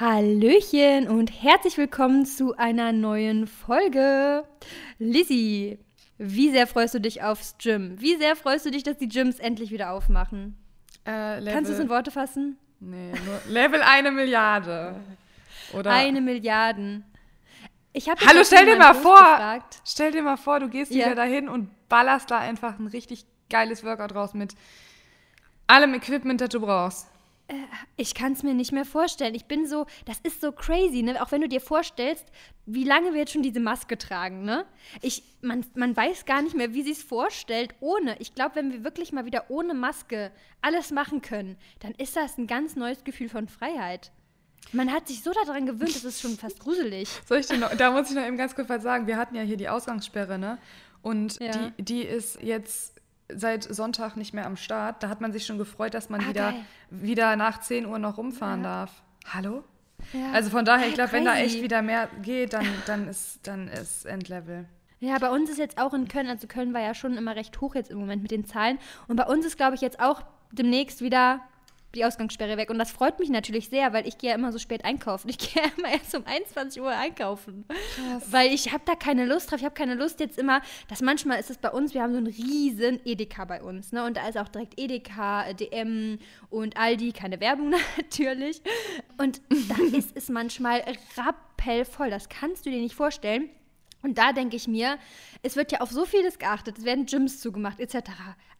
Hallöchen und herzlich willkommen zu einer neuen Folge. Lizzie, wie sehr freust du dich aufs Gym? Wie sehr freust du dich, dass die Gyms endlich wieder aufmachen? Äh, Kannst du es in Worte fassen? Nee, nur Level eine Milliarde. Oder Eine Milliarde. Ich hab Hallo, stell dir mal meinen vor, Post gefragt. stell dir mal vor, du gehst Ja. wieder dahin und ballerst da einfach ein richtig geiles Workout raus mit allem Equipment, das du brauchst. Ich kann es mir nicht mehr vorstellen. Ich bin so, das ist so crazy, ne? Auch wenn du dir vorstellst, wie lange wir jetzt schon diese Maske tragen, ne? Ich, man, man weiß gar nicht mehr, wie sie es vorstellt ohne. Ich glaube, wenn wir wirklich mal wieder ohne Maske alles machen können, dann ist das ein ganz neues Gefühl von Freiheit. Man hat sich so daran gewöhnt, das ist schon fast gruselig. Soll ich dir noch, da muss ich noch eben ganz kurz was sagen. Wir hatten ja hier die Ausgangssperre, ne? Und Ja. die, die ist jetzt seit Sonntag nicht mehr am Start. Da hat man sich schon gefreut, dass man Ah, wieder, geil. wieder nach 10 Uhr noch rumfahren darf. Hallo? Ja. Also von daher, ich Ja, glaube, wenn da echt wieder mehr geht, dann, dann, ist, dann ist Endlevel. Ja, bei uns ist jetzt auch in Köln, also Köln war ja schon immer recht hoch jetzt im Moment mit den Zahlen. Und bei uns ist, glaube ich, jetzt auch demnächst wieder die Ausgangssperre weg. Und das freut mich natürlich sehr, weil ich gehe ja immer so spät einkaufen. Ich gehe ja immer erst um 21 Uhr einkaufen. Weil ich habe da keine Lust drauf. Ich habe keine Lust jetzt immer, dass manchmal ist es bei uns, wir haben so einen riesen Edeka bei uns. Ne? Und da ist auch direkt Edeka, äh, DM und Aldi, keine Werbung natürlich. Und da ist es manchmal rappellvoll. Das kannst du dir nicht vorstellen. Und da denke ich mir, es wird ja auf so vieles geachtet, es werden Gyms zugemacht, etc.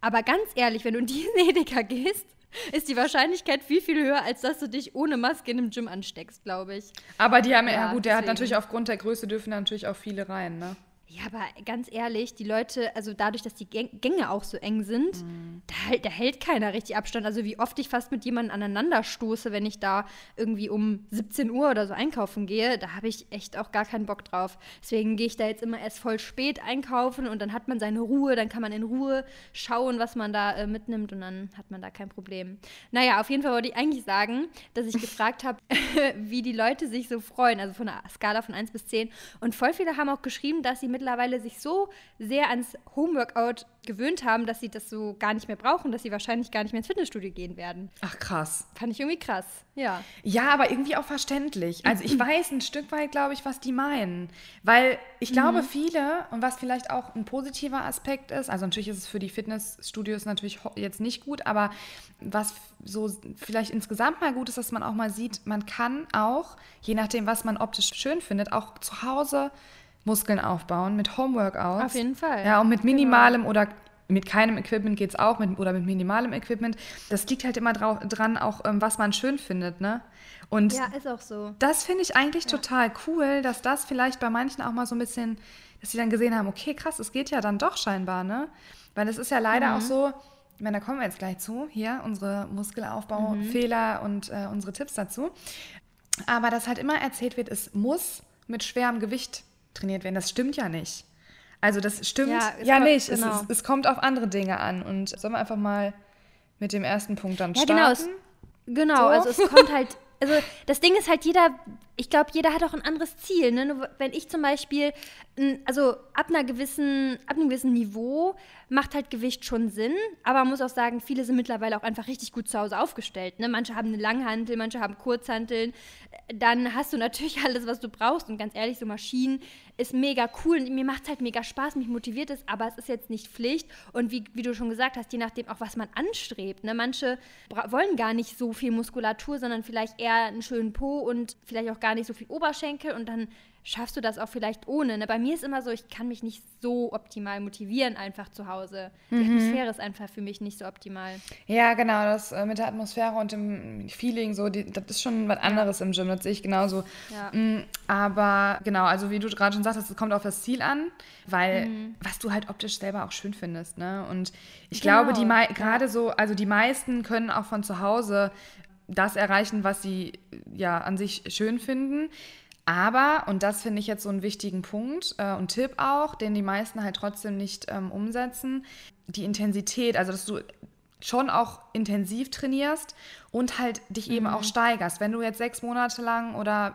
Aber ganz ehrlich, wenn du in diesen Edeka gehst, ist die Wahrscheinlichkeit viel, viel höher, als dass du dich ohne Maske in einem Gym ansteckst, glaube ich. Aber die haben ja, Ja, gut, der hat deswegen. natürlich aufgrund der Größe dürfen da natürlich auch viele rein, ne? Ja, aber ganz ehrlich, die Leute, also dadurch, dass die Gäng- Gänge auch so eng sind, da, hält- da hält keiner richtig Abstand. Also wie oft ich fast mit jemandem aneinander stoße, wenn ich da irgendwie um 17 Uhr oder so einkaufen gehe, da habe ich echt auch gar keinen Bock drauf. Deswegen gehe ich da jetzt immer erst voll spät einkaufen und dann hat man seine Ruhe, dann kann man in Ruhe schauen, was man da äh, mitnimmt und dann hat man da kein Problem. Naja, auf jeden Fall wollte ich eigentlich sagen, dass ich gefragt habe, wie die Leute sich so freuen, also von einer Skala von 1 bis 10. Und voll viele haben auch geschrieben, dass sie mittlerweile sich so sehr ans Homeworkout gewöhnt haben, dass sie das so gar nicht mehr brauchen, dass sie wahrscheinlich gar nicht mehr ins Fitnessstudio gehen werden. Ach krass. Fand ich irgendwie krass. Ja. Ja, aber irgendwie auch verständlich. Also ich weiß ein Stück weit, glaube ich, was die meinen. Weil ich glaube, viele, und was vielleicht auch ein positiver Aspekt ist, also natürlich ist es für die Fitnessstudios natürlich jetzt nicht gut, aber was so vielleicht insgesamt mal gut ist, dass man auch mal sieht, man kann auch, je nachdem, was man optisch schön findet, auch zu Hause Muskeln aufbauen mit Homeworkouts. Auf jeden Fall. Ja, und mit minimalem oder mit keinem Equipment geht es auch, mit, oder mit minimalem Equipment. Das liegt halt immer drau- dran, auch ähm, was man schön findet, ne? Und Ja, ist auch so. das finde ich eigentlich total cool, dass das vielleicht bei manchen auch mal so ein bisschen, dass sie dann gesehen haben, okay, krass, es geht ja dann doch scheinbar, ne? Weil es ist ja leider auch so, ich meine, da kommen wir jetzt gleich zu, hier unsere Muskelaufbau-Fehler und äh, unsere Tipps dazu. Aber dass halt immer erzählt wird, es muss mit schwerem Gewicht trainiert werden. Das stimmt ja nicht. Also das stimmt Ja, ja, es kommt- nicht. genau. Es, ist, es kommt auf andere Dinge an. Und sollen wir einfach mal mit dem ersten Punkt dann Ja, starten? genau. Es, genau, So. also es kommt halt. Also das Ding ist halt, jeder, ich glaube, jeder hat auch ein anderes Ziel. Ne? Wenn ich zum Beispiel, also ab einer gewissen, ab einem gewissen Niveau macht halt Gewicht schon Sinn, aber man muss auch sagen, viele sind mittlerweile auch einfach richtig gut zu Hause aufgestellt. Ne? Manche haben eine Langhantel, manche haben Kurzhanteln. Dann hast du natürlich alles, was du brauchst. Und ganz ehrlich, so Maschinen ist mega cool. Und mir macht es halt mega Spaß, mich motiviert es, aber es ist jetzt nicht Pflicht. Und wie, wie du schon gesagt hast, je nachdem auch, was man anstrebt. Ne? Manche wollen gar nicht so viel Muskulatur, sondern vielleicht eher einen schönen Po und vielleicht auch gar nicht so viel Oberschenkel. Und dann schaffst du das auch vielleicht ohne. Ne? Bei mir ist immer so, ich kann mich nicht so optimal motivieren einfach zu Hause. Die Mhm. Atmosphäre ist einfach für mich nicht so optimal. Ja, genau, das äh, mit der Atmosphäre und dem Feeling, so, die, das ist schon was anderes im Gym, das sehe ich genauso. Ja. Mm, aber genau, also wie du gerade schon sagtest, es kommt auf das Ziel an, weil Mhm. was du halt optisch selber auch schön findest, ne? Und ich Genau, glaube, die mei- ja. gerade so, also die meisten können auch von zu Hause das erreichen, was sie ja an sich schön finden. Aber, und das finde ich jetzt so einen wichtigen Punkt äh, und Tipp auch, den die meisten halt trotzdem nicht ähm, umsetzen, die Intensität, also dass du schon auch intensiv trainierst und halt dich eben auch steigerst. Wenn du jetzt sechs Monate lang oder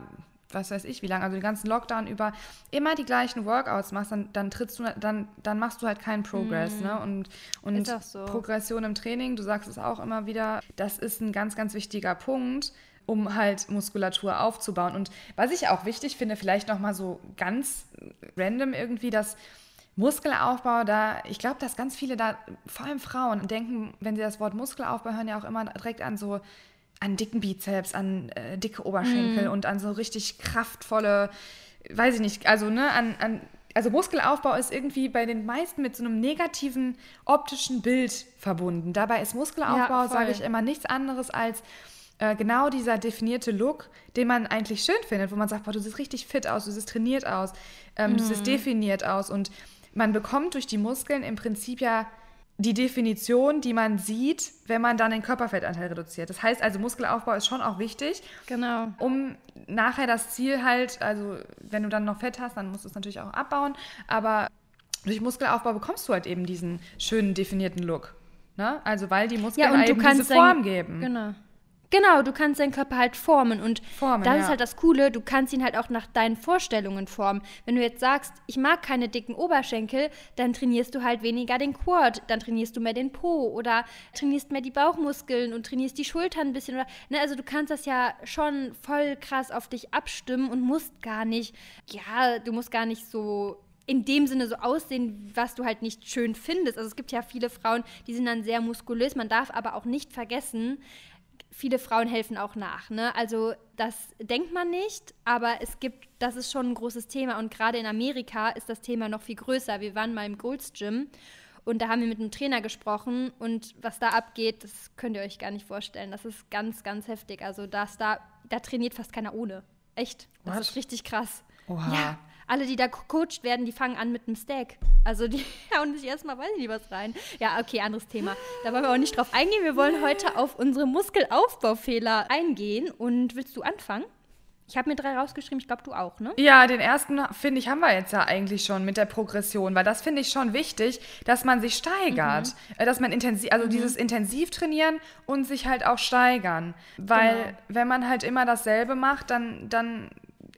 was weiß ich wie lange, also den ganzen Lockdown über immer die gleichen Workouts machst, dann, dann trittst du, dann, dann machst du halt keinen Progress, ne? Und, und so. Progression im Training, du sagst es auch immer wieder, das ist ein ganz, ganz wichtiger Punkt. Um halt Muskulatur aufzubauen. Und was ich auch wichtig finde, vielleicht nochmal so ganz random irgendwie, dass Muskelaufbau, da, ich glaube, dass ganz viele da, vor allem Frauen, denken, wenn sie das Wort Muskelaufbau hören, ja auch immer direkt an so, an dicken Bizeps, an äh, dicke Oberschenkel mm. und an so richtig kraftvolle, weiß ich nicht, also, ne, an, an also Muskelaufbau ist irgendwie bei den meisten mit so einem negativen optischen Bild verbunden. Dabei ist Muskelaufbau, ja, sage ich immer, nichts anderes als äh, genau dieser definierte Look, den man eigentlich schön findet, wo man sagt, boah, du siehst richtig fit aus, du siehst trainiert aus, ähm, mhm. du siehst mhm. definiert aus und man bekommt durch die Muskeln im Prinzip ja die Definition, die man sieht, wenn man dann den Körperfettanteil reduziert. Das heißt also, Muskelaufbau ist schon auch wichtig. Genau. Um nachher das Ziel halt, also wenn du dann noch Fett hast, dann musst du es natürlich auch abbauen. Aber durch Muskelaufbau bekommst du halt eben diesen schönen definierten Look. Ne? Also weil die Muskeln ja, eben diese Form geben. Genau. Genau, du kannst deinen Körper halt formen und formen, das ja. ist halt das Coole, du kannst ihn halt auch nach deinen Vorstellungen formen. Wenn du jetzt sagst, ich mag keine dicken Oberschenkel, dann trainierst du halt weniger den Quad, dann trainierst du mehr den Po oder trainierst mehr die Bauchmuskeln und trainierst die Schultern ein bisschen oder ne, also du kannst das ja schon voll krass auf dich abstimmen und musst gar nicht ja, du musst gar nicht so in dem Sinne so aussehen, was du halt nicht schön findest. Also es gibt ja viele Frauen, die sind dann sehr muskulös. Man darf aber auch nicht vergessen, viele Frauen helfen auch nach. Ne? Also das denkt man nicht, aber es gibt, das ist schon ein großes Thema und gerade in Amerika ist das Thema noch viel größer. Wir waren mal im Gold's Gym und da haben wir mit einem Trainer gesprochen und was da abgeht, das könnt ihr euch gar nicht vorstellen. Das ist ganz, ganz heftig. Also das da, da trainiert fast keiner ohne. Echt. Das was? ist richtig krass. Oha. Ja, alle, die da gecoacht werden, die fangen an mit einem Steak. Also die hauen sich erstmal, weiß ich nicht, was rein. Ja, okay, anderes Thema. Da wollen wir auch nicht drauf eingehen. Wir wollen heute auf unsere Muskelaufbaufehler eingehen. Und willst du anfangen? Ich habe mir drei rausgeschrieben, ich glaube, du auch, ne? Ja, den ersten, finde ich, haben wir jetzt ja eigentlich schon mit der Progression, weil das finde ich schon wichtig, dass man sich steigert. Mhm. Äh, dass man intensiv, also mhm. dieses intensiv trainieren und sich halt auch steigern. Weil, genau. wenn man halt immer dasselbe macht, dann, dann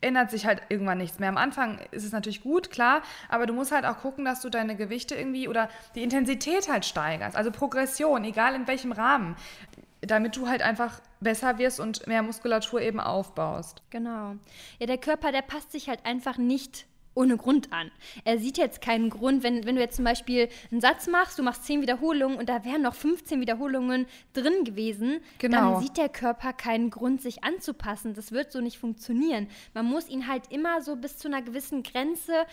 ändert sich halt irgendwann nichts mehr. Am Anfang ist es natürlich gut, klar, aber du musst halt auch gucken, dass du deine Gewichte irgendwie oder die Intensität halt steigerst. Also Progression, egal in welchem Rahmen, damit du halt einfach besser wirst und mehr Muskulatur eben aufbaust. Genau. Ja, der Körper, der passt sich halt einfach nicht ohne Grund an. Er sieht jetzt keinen Grund, wenn, wenn du jetzt zum Beispiel einen Satz machst, du machst 10 Wiederholungen und da wären noch 15 Wiederholungen drin gewesen, genau. dann sieht der Körper keinen Grund, sich anzupassen. Das wird so nicht funktionieren. Man muss ihn halt immer so bis zu einer gewissen Grenze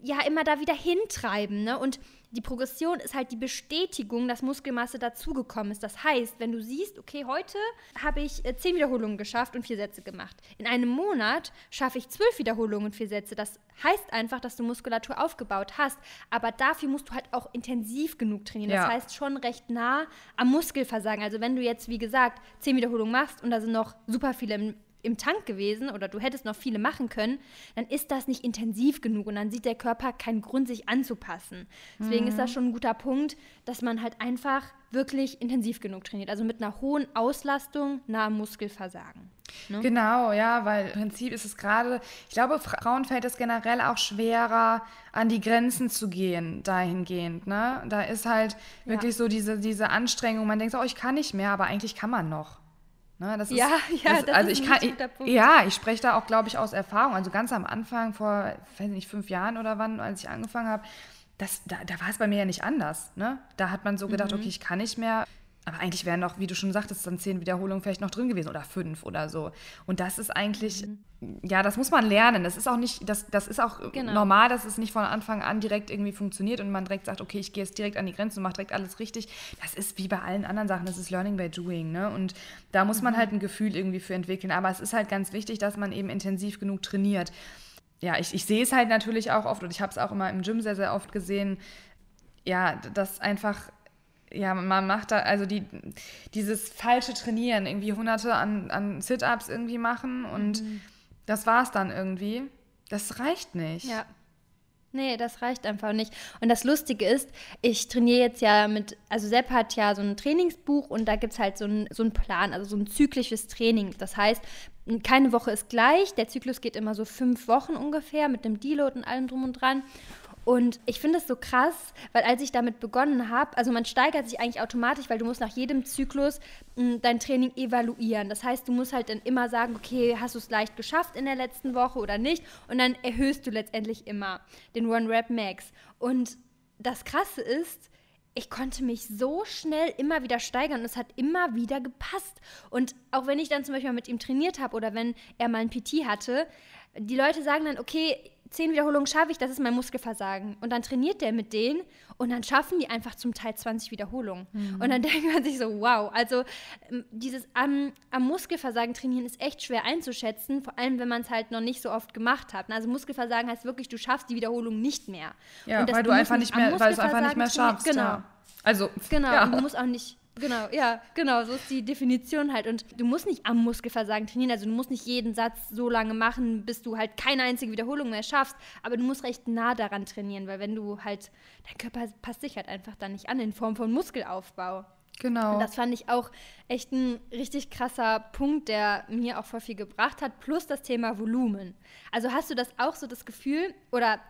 ja immer da wieder hintreiben. Ne? Und die Progression ist halt die Bestätigung, dass Muskelmasse dazugekommen ist. Das heißt, wenn du siehst, okay, heute habe ich äh, zehn Wiederholungen geschafft und vier Sätze gemacht. In einem Monat schaffe ich zwölf Wiederholungen und vier Sätze. Das heißt einfach, dass du Muskulatur aufgebaut hast. Aber dafür musst du halt auch intensiv genug trainieren. Ja. Das heißt schon recht nah am Muskelversagen. Also wenn du jetzt, wie gesagt, zehn Wiederholungen machst und da sind noch super viele im im Tank gewesen oder du hättest noch viele machen können, dann ist das nicht intensiv genug und dann sieht der Körper keinen Grund, sich anzupassen. Deswegen mhm. ist das mhm. schon ein guter Punkt, dass man halt einfach wirklich intensiv genug trainiert. Also mit einer hohen Auslastung nahe Muskelversagen. Ne? Genau, ja, weil im Prinzip ist es gerade, ich glaube, Frauen fällt es generell auch schwerer, an die Grenzen zu gehen, dahingehend. Ne? Da ist halt wirklich ja. so diese, diese Anstrengung, man denkt so, oh, ich kann nicht mehr, aber eigentlich kann man noch. Ne, das ist, ja, ja, das, das also ich kann, ich, ja, ich spreche da auch, glaube ich, aus Erfahrung. Also ganz am Anfang, vor, weiß nicht, fünf Jahren oder wann, als ich angefangen habe, das, da, da war es bei mir ja nicht anders. Ne? Da hat man so gedacht, mhm. okay, ich kann nicht mehr. Aber eigentlich wären noch, wie du schon sagtest, dann zehn Wiederholungen vielleicht noch drin gewesen oder fünf oder so. Und das ist eigentlich, mhm. ja, das muss man lernen. Das ist auch nicht, das, das ist auch genau. normal, dass es nicht von Anfang an direkt irgendwie funktioniert und man direkt sagt, okay, ich gehe jetzt direkt an die Grenze und mache direkt alles richtig. Das ist wie bei allen anderen Sachen, das ist Learning by Doing. Ne? Und da muss man mhm. halt ein Gefühl irgendwie für entwickeln. Aber es ist halt ganz wichtig, dass man eben intensiv genug trainiert. Ja, ich, ich sehe es halt natürlich auch oft und ich habe es auch immer im Gym sehr, sehr oft gesehen, ja, dass einfach ja, man macht da, also die, dieses falsche Trainieren, irgendwie hunderte an, an Sit-Ups irgendwie machen und mhm. das war's dann irgendwie. Das reicht nicht. Ja. Nee, das reicht einfach nicht. Und das Lustige ist, ich trainiere jetzt ja mit, also Sepp hat ja so ein Trainingsbuch und da gibt es halt so einen so Plan, also so ein zyklisches Training. Das heißt, keine Woche ist gleich, der Zyklus geht immer so fünf Wochen ungefähr mit dem Deload und allem drum und dran. Und ich finde es so krass, weil als ich damit begonnen habe, also man steigert sich eigentlich automatisch, weil du musst nach jedem Zyklus mh, dein Training evaluieren. Das heißt, du musst halt dann immer sagen, okay, hast du es leicht geschafft in der letzten Woche oder nicht? Und dann erhöhst du letztendlich immer den One Rep Max. Und das Krasse ist, ich konnte mich so schnell immer wieder steigern und es hat immer wieder gepasst. Und auch wenn ich dann zum Beispiel mit ihm trainiert habe oder wenn er mal ein PT hatte, die Leute sagen dann, okay, zehn Wiederholungen schaffe ich, das ist mein Muskelversagen. Und dann trainiert der mit denen und dann schaffen die einfach zum Teil 20 Wiederholungen. Mhm. Und dann denkt man sich so, wow, also ähm, dieses am, am, Muskelversagen trainieren ist echt schwer einzuschätzen, vor allem wenn man es halt noch nicht so oft gemacht hat. Also Muskelversagen heißt wirklich, du schaffst die Wiederholung nicht mehr. Ja, weil du einfach nicht mehr, weil du einfach nicht mehr schaffst. Genau. Ja. Also, genau, ja. und du musst auch nicht Genau, ja, genau, so ist die Definition halt. Und du musst nicht am Muskelversagen trainieren, also du musst nicht jeden Satz so lange machen, bis du halt keine einzige Wiederholung mehr schaffst, aber du musst recht nah daran trainieren, weil wenn du halt, dein Körper passt sich halt einfach dann nicht an in Form von Muskelaufbau. Genau. Und das fand ich auch echt ein richtig krasser Punkt, der mir auch voll viel gebracht hat, plus das Thema Volumen. Also hast du das auch so das Gefühl, oder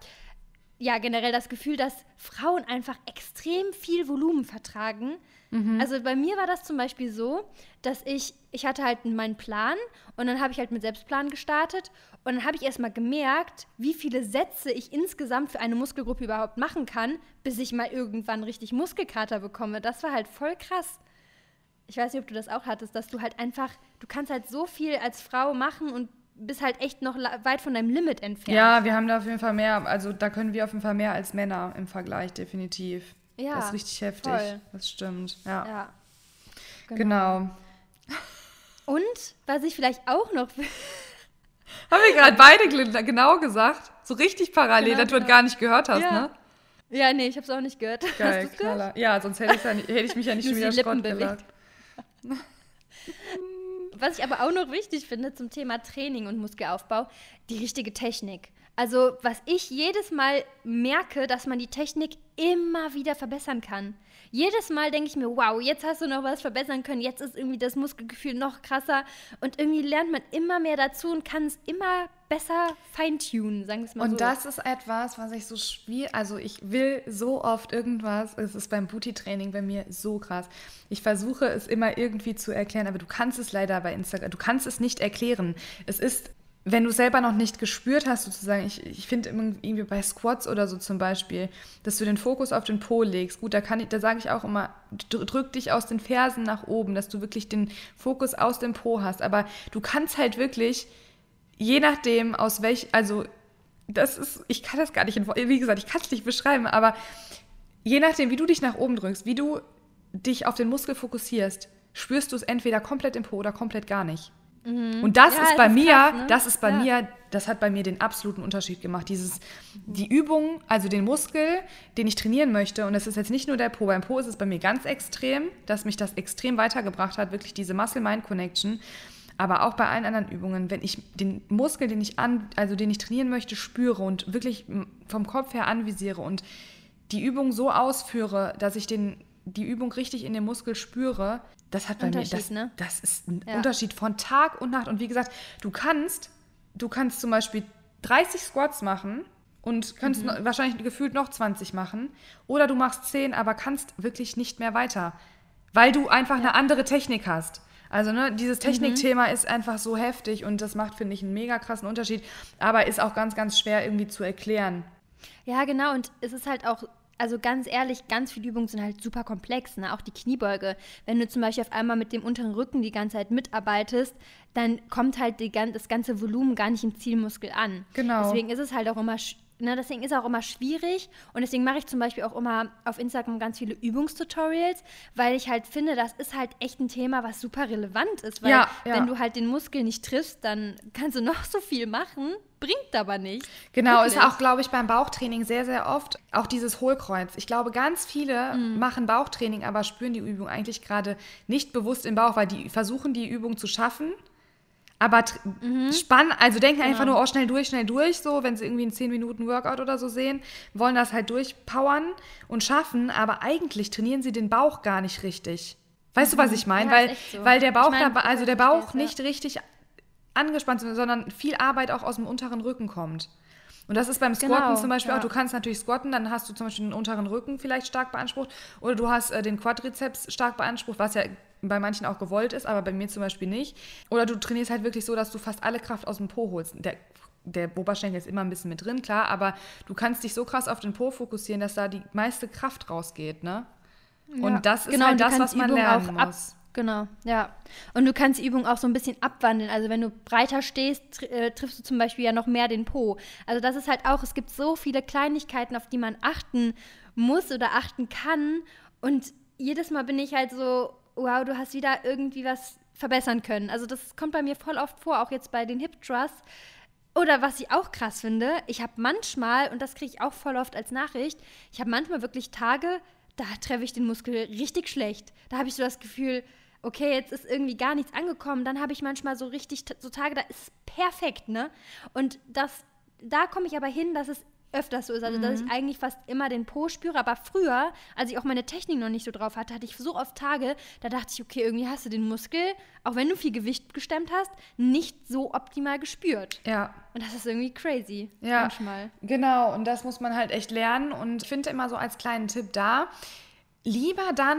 ja, generell das Gefühl, dass Frauen einfach extrem viel Volumen vertragen, Mhm. Also bei mir war das zum Beispiel so, dass ich, ich hatte halt meinen Plan und dann habe ich halt mit Selbstplan gestartet und dann habe ich erstmal gemerkt, wie viele Sätze ich insgesamt für eine Muskelgruppe überhaupt machen kann, bis ich mal irgendwann richtig Muskelkater bekomme. Das war halt voll krass. Ich weiß nicht, ob du das auch hattest, dass du halt einfach, du kannst halt so viel als Frau machen und bist halt echt noch weit von deinem Limit entfernt. Ja, wir haben da auf jeden Fall mehr, also da können wir auf jeden Fall mehr als Männer im Vergleich, definitiv. Ja. Das ist richtig heftig. Voll. Das stimmt. Ja. ja genau. genau. Und was ich vielleicht auch noch. Haben wir gerade beide genau gesagt? So richtig parallel, genau, dass du genau. gar nicht gehört hast, ja. ne? Ja, nee, ich hab's auch nicht gehört. Geil, gehört? Ja, sonst hätte, ja nicht, hätte, ich mich ja nicht schon wieder Schrott gelacht. Was ich aber auch noch wichtig finde zum Thema Training und Muskelaufbau, die richtige Technik. Also, was ich jedes Mal merke, dass man die Technik immer wieder verbessern kann. Jedes Mal denke ich mir, wow, jetzt hast du noch was verbessern können, jetzt ist irgendwie das Muskelgefühl noch krasser und irgendwie lernt man immer mehr dazu und kann es immer besser feintunen, sagen wir es mal und so. Und das ist etwas, was ich so schwierig, also ich will so oft irgendwas, es ist beim Booty-Training bei mir so krass. Ich versuche es immer irgendwie zu erklären, aber du kannst es leider bei Instagram, du kannst es nicht erklären. Es ist wenn du selber noch nicht gespürt hast, sozusagen, ich, ich finde irgendwie bei Squats oder so zum Beispiel, dass du den Fokus auf den Po legst. Gut, da kann ich, da sage ich auch immer, drück dich aus den Fersen nach oben, dass du wirklich den Fokus aus dem Po hast. Aber du kannst halt wirklich, je nachdem, aus welch, also das ist, ich kann das gar nicht, wie gesagt, ich kann es nicht beschreiben, aber je nachdem, wie du dich nach oben drückst, wie du dich auf den Muskel fokussierst, spürst du es entweder komplett im Po oder komplett gar nicht. Mhm. Und das ja, ist bei ist mir, krass, ne? das ist bei ja. mir, das hat bei mir den absoluten Unterschied gemacht. Dieses, die Übung, also den Muskel, den ich trainieren möchte, und das ist jetzt nicht nur der Po, beim Po ist es bei mir ganz extrem, dass mich das extrem weitergebracht hat, wirklich diese Muscle-Mind-Connection. Aber auch bei allen anderen Übungen, wenn ich den Muskel, den ich an, also den ich trainieren möchte, spüre und wirklich vom Kopf her anvisiere und die Übung so ausführe, dass ich den, die Übung richtig in den Muskel spüre, das hat bei mir, das, ne? das ist ein ja. Unterschied von Tag und Nacht. Und wie gesagt, du kannst, du kannst zum Beispiel 30 Squats machen und kannst mhm. wahrscheinlich gefühlt noch 20 machen. Oder du machst 10, aber kannst wirklich nicht mehr weiter, weil du einfach ja. eine andere Technik hast. Also ne, dieses Technikthema mhm. ist einfach so heftig und das macht, finde ich, einen mega krassen Unterschied, aber ist auch ganz, ganz schwer irgendwie zu erklären. Ja, genau. Und es ist halt auch also ganz ehrlich, ganz viele Übungen sind halt super komplex, ne? auch die Kniebeuge. Wenn du zum Beispiel auf einmal mit dem unteren Rücken die ganze Zeit mitarbeitest, dann kommt halt die, das ganze Volumen gar nicht im Zielmuskel an. Genau. Deswegen ist es halt auch immer Ne, deswegen ist auch immer schwierig und deswegen mache ich zum Beispiel auch immer auf Instagram ganz viele Übungstutorials, weil ich halt finde, das ist halt echt ein Thema, was super relevant ist, weil ja, ja. wenn du halt den Muskel nicht triffst, dann kannst du noch so viel machen, bringt aber nicht. Genau, Wirklich. ist auch, glaube ich, beim Bauchtraining sehr, sehr oft auch dieses Hohlkreuz. Ich glaube, ganz viele mhm. machen Bauchtraining, aber spüren die Übung eigentlich gerade nicht bewusst im Bauch, weil die versuchen, die Übung zu schaffen. Aber mhm. spannen, also denken genau. einfach nur, oh, schnell durch, schnell durch, so, wenn sie irgendwie einen 10 Minuten Workout oder so sehen, wollen das halt durchpowern und schaffen, aber eigentlich trainieren sie den Bauch gar nicht richtig. Weißt mhm. du, was ich meine? Ja, weil, so. weil der Bauch, ich mein, da, also der Bauch nicht richtig angespannt, sondern viel Arbeit auch aus dem unteren Rücken kommt. Und das ist beim Squatten Genau, zum Beispiel ja. auch, du kannst natürlich squatten, dann hast du zum Beispiel den unteren Rücken vielleicht stark beansprucht oder du hast äh, den Quadrizeps stark beansprucht, was ja bei manchen auch gewollt ist, aber bei mir zum Beispiel nicht. Oder du trainierst halt wirklich so, dass du fast alle Kraft aus dem Po holst. Der, der Oberschenkel ist immer ein bisschen mit drin, klar, aber du kannst dich so krass auf den Po fokussieren, dass da die meiste Kraft rausgeht, ne? Und Ja. das ist Genau, halt und das, was man lernen auch ab- muss. Genau, ja. Und du kannst die Übung auch so ein bisschen abwandeln. Also wenn du breiter stehst, tr äh, triffst du zum Beispiel ja noch mehr den Po. Also das ist halt auch, es gibt so viele Kleinigkeiten, auf die man achten muss oder achten kann. Und jedes Mal bin ich halt so, wow, du hast wieder irgendwie was verbessern können. Also das kommt bei mir voll oft vor, auch jetzt bei den Hip Thrusts. Oder was ich auch krass finde, ich habe manchmal, und das kriege ich auch voll oft als Nachricht, ich habe manchmal wirklich Tage, da treffe ich den Muskel richtig schlecht. Da habe ich so das Gefühl, okay, jetzt ist irgendwie gar nichts angekommen. Dann habe ich manchmal so richtig, so Tage, da ist es perfekt, ne? Und das, da komme ich aber hin, dass es öfters so ist. Also, dass ich eigentlich fast immer den Po spüre. Aber früher, als ich auch meine Technik noch nicht so drauf hatte, hatte ich so oft Tage, da dachte ich, okay, irgendwie hast du den Muskel, auch wenn du viel Gewicht gestemmt hast, nicht so optimal gespürt. Ja. Und das ist irgendwie crazy. Ja, Manchmal. genau. Und das muss man halt echt lernen. Und ich finde immer so als kleinen Tipp da, lieber dann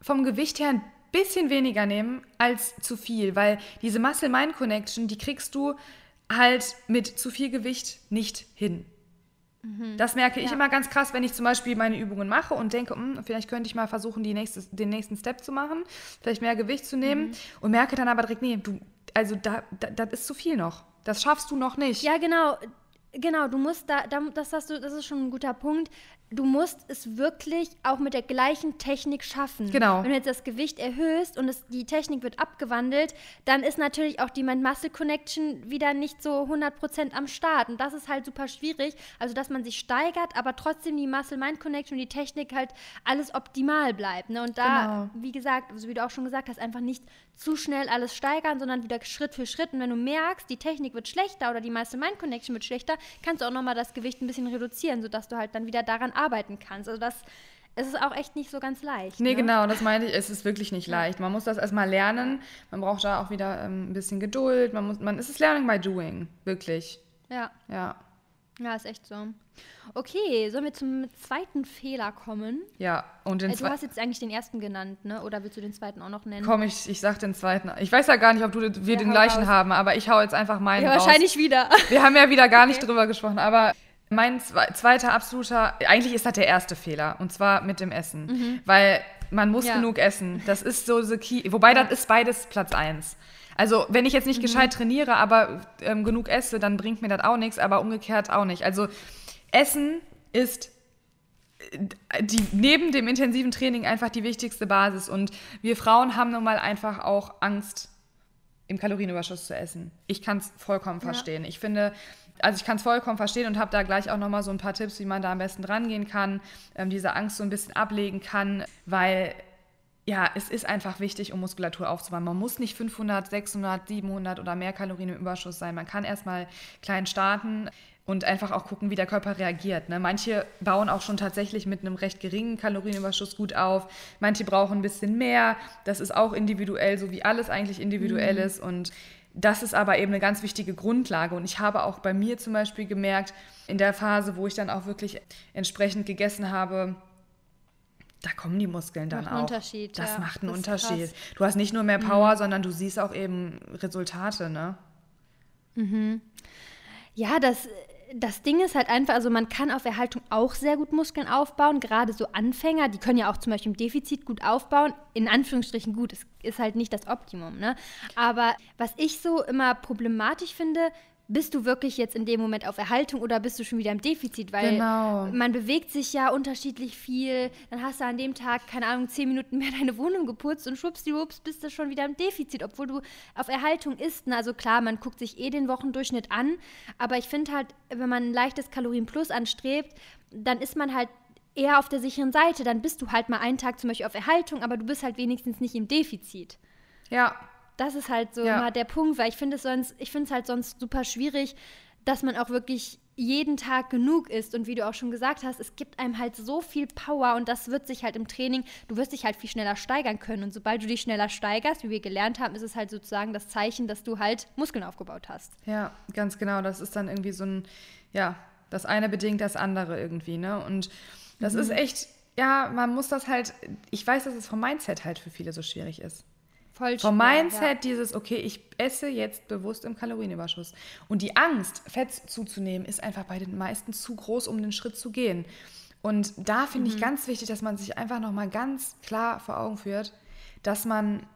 vom Gewicht her ein bisschen weniger nehmen als zu viel, weil diese Muscle-Mind-Connection, die kriegst du halt mit zu viel Gewicht nicht hin. Das merke ich Ja. immer ganz krass, wenn ich zum Beispiel meine Übungen mache und denke, "Hm, vielleicht könnte ich mal versuchen, nächste, den nächsten Step zu machen, vielleicht mehr Gewicht zu nehmen und merke dann aber direkt, nee, du, also da, da, das ist zu viel noch. Das schaffst du noch nicht. Ja, genau. Genau, du musst da, da das hast du, das ist schon ein guter Punkt. Du musst es wirklich auch mit der gleichen Technik schaffen. Genau. Wenn du jetzt das Gewicht erhöhst und es, die Technik wird abgewandelt, dann ist natürlich auch die Mind-Muscle-Connection wieder nicht so 100% am Start. Und das ist halt super schwierig. Also, dass man sich steigert, aber trotzdem die Muscle-Mind-Connection und die Technik halt alles optimal bleibt. Ne? Und da, Genau. wie gesagt, also wie du auch schon gesagt hast, einfach nicht zu schnell alles steigern, sondern wieder Schritt für Schritt. Und wenn du merkst, die Technik wird schlechter oder die Muscle-Mind-Connection wird schlechter, kannst du auch nochmal das Gewicht ein bisschen reduzieren, sodass du halt dann wieder daran arbeiten kannst. Also das es ist auch echt nicht so ganz leicht. Nee, ne? genau, das meinte ich, es ist wirklich nicht leicht. Man muss das erstmal lernen. Man braucht da auch wieder ähm, ein bisschen Geduld. Man muss, man, es ist Learning by Doing, wirklich. Ja, Ja. Ja, ist echt so. Okay, sollen wir zum zweiten Fehler kommen? Ja, und den Äh, du hast jetzt eigentlich den ersten genannt, ne? Oder willst du den zweiten auch noch nennen? Komm, ich, ich sag den zweiten. Ich weiß ja gar nicht, ob du, wir Ja, den gleichen raus. haben, aber ich hau jetzt einfach meinen ja, raus. wahrscheinlich wieder. Wir haben ja wieder gar nicht drüber gesprochen, aber mein zwe zweiter absoluter, eigentlich ist das der erste Fehler, und zwar mit dem Essen. Weil man muss Mhm. Ja. genug essen. Das ist so the key. Wobei, das ist beides Platz eins. Also, wenn ich jetzt Mhm. nicht gescheit trainiere, aber ähm, genug esse, dann bringt mir das auch nichts, aber umgekehrt auch nicht. Also, Essen ist äh, die, neben dem intensiven Training einfach die wichtigste Basis. Und wir Frauen haben nun mal einfach auch Angst, im Kalorienüberschuss zu essen. Ich kann es vollkommen verstehen. Ich finde, also ich kann es vollkommen verstehen und habe da gleich auch nochmal so ein paar Tipps, wie man da am besten rangehen kann, ähm, diese Angst so ein bisschen ablegen kann, weil ja, es ist einfach wichtig, um Muskulatur aufzubauen. Man muss nicht 500, 600, 700 oder mehr Kalorien im Überschuss sein. Man kann erstmal klein starten und einfach auch gucken, wie der Körper reagiert. Ne? Manche bauen auch schon tatsächlich mit einem recht geringen Kalorienüberschuss gut auf. Manche brauchen ein bisschen mehr. Das ist auch individuell, so wie alles eigentlich individuell ist. Und das ist aber eben eine ganz wichtige Grundlage. Und ich habe auch bei mir zum Beispiel gemerkt, in der Phase, wo ich dann auch wirklich entsprechend gegessen habe, da kommen die Muskeln dann Macht einen auch. Unterschied, Das ja. macht einen Das Unterschied. krass. Mhm. Du hast nicht nur mehr Power, sondern du siehst auch eben Resultate, ne? Ja, das, das Ding ist halt einfach, also man kann auf Erhaltung auch sehr gut Muskeln aufbauen, gerade so Anfänger, die können ja auch zum Beispiel im Defizit gut aufbauen, in Anführungsstrichen gut, es ist halt nicht das Optimum, ne? Aber was ich so immer problematisch finde, bist du wirklich jetzt in dem Moment auf Erhaltung oder bist du schon wieder im Defizit? Weil Genau. man bewegt sich ja unterschiedlich viel. Dann hast du an dem Tag, keine Ahnung, zehn Minuten mehr deine Wohnung geputzt und schwuppsdiwupps bist du schon wieder im Defizit, obwohl du auf Erhaltung isst. Na, Also klar, man guckt sich eh den Wochendurchschnitt an, aber ich finde halt, wenn man ein leichtes Kalorienplus anstrebt, dann ist man halt eher auf der sicheren Seite. Dann bist du halt mal einen Tag zum Beispiel auf Erhaltung, aber du bist halt wenigstens nicht im Defizit. Ja, Das ist halt so Ja. der Punkt, weil ich finde es sonst, ich finde es halt sonst super schwierig, dass man auch wirklich jeden Tag genug isst. Und wie du auch schon gesagt hast, es gibt einem halt so viel Power und das wird sich halt im Training, du wirst dich halt viel schneller steigern können. Und sobald du dich schneller steigerst, wie wir gelernt haben, ist es halt sozusagen das Zeichen, dass du halt Muskeln aufgebaut hast. ja, ganz genau. Das ist dann irgendwie so ein, ja, Das eine bedingt das andere irgendwie, ne? Und das mhm. ist echt, ja, man muss das halt, ich weiß, dass es vom Mindset halt für viele so schwierig ist. Voll Vom Mindset ja. dieses, okay, ich esse jetzt bewusst im Kalorienüberschuss. Und die Angst, Fett zuzunehmen, ist einfach bei den meisten zu groß, um den Schritt zu gehen. Und da finde mhm. ich ganz wichtig, dass man sich einfach nochmal ganz klar vor Augen führt, dass man,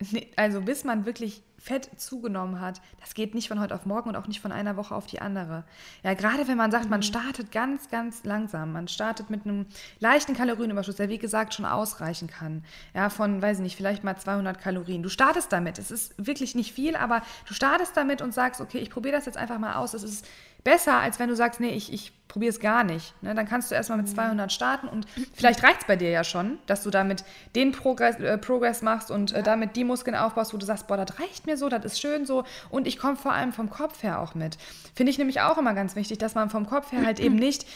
also bis man wirklich Fett zugenommen hat, das geht nicht von heute auf morgen und auch nicht von einer Woche auf die andere. Ja, gerade wenn man sagt, mhm. man startet ganz, ganz langsam, man startet mit einem leichten Kalorienüberschuss, der wie gesagt schon ausreichen kann. Ja, von, weiß ich nicht, vielleicht mal 200 Kalorien. Du startest damit. Es ist wirklich nicht viel, aber du startest damit und sagst, okay, ich probiere das jetzt einfach mal aus. Es ist besser, als wenn du sagst, nee, ich, ich probiere es gar nicht. Ne? Dann kannst du erstmal mit 200 mhm. starten und vielleicht reicht es bei dir ja schon, dass du damit den Progress, äh, Progress machst und äh, damit die Muskeln aufbaust, wo du sagst, boah, das reicht mir so, das ist schön so und ich komme vor allem vom Kopf her auch mit. Finde ich nämlich auch immer ganz wichtig, dass man vom Kopf her halt eben nicht,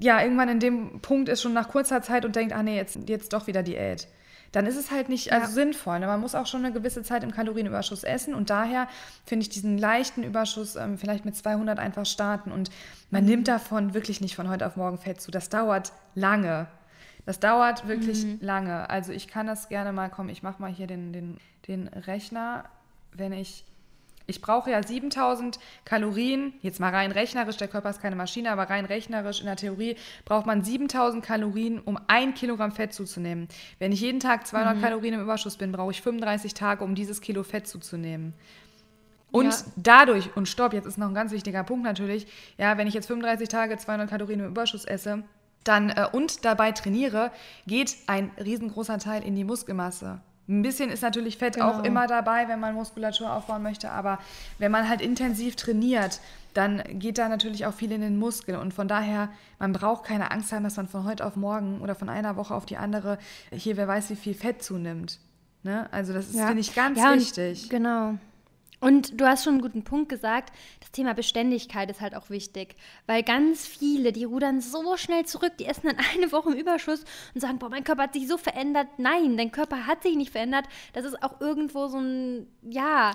ja, irgendwann in dem Punkt ist schon nach kurzer Zeit und denkt, ah nee, jetzt, jetzt doch wieder Diät dann ist es halt nicht also ja. sinnvoll. Ne? Man muss auch schon eine gewisse Zeit im Kalorienüberschuss essen und daher finde ich diesen leichten Überschuss ähm, vielleicht mit 200 einfach starten und man mhm. nimmt davon wirklich nicht von heute auf morgen Fett zu. Das dauert lange. Das dauert wirklich mhm. lange. Also ich kann das gerne mal kommen. Ich mache mal hier den, den, den Rechner. Wenn ich ich brauche ja 7000 Kalorien, jetzt mal rein rechnerisch, der Körper ist keine Maschine, aber rein rechnerisch in der Theorie braucht man 7000 Kalorien, um ein Kilogramm Fett zuzunehmen. Wenn ich jeden Tag 200 mhm. Kalorien im Überschuss bin, brauche ich 35 Tage, um dieses Kilo Fett zuzunehmen. Und ja. dadurch, und stopp, jetzt ist noch ein ganz wichtiger Punkt natürlich, ja, wenn ich jetzt 35 Tage 200 Kalorien im Überschuss esse, dann äh, und dabei trainiere, geht ein riesengroßer Teil in die Muskelmasse. Ein bisschen ist natürlich Fett genau. auch immer dabei, wenn man Muskulatur aufbauen möchte, aber wenn man halt intensiv trainiert, dann geht da natürlich auch viel in den Muskel. Und von daher, man braucht keine Angst haben, dass man von heute auf morgen oder von einer Woche auf die andere hier, wer weiß, wie viel Fett zunimmt. Ne? Also das ist, ja. finde ich, ganz ja, wichtig. Genau. Und du hast schon einen guten Punkt gesagt, das Thema Beständigkeit ist halt auch wichtig, weil ganz viele, die rudern so schnell zurück, die essen dann eine Woche im Überschuss und sagen, boah, mein Körper hat sich so verändert. Nein, dein Körper hat sich nicht verändert. Das ist auch irgendwo so ein, ja,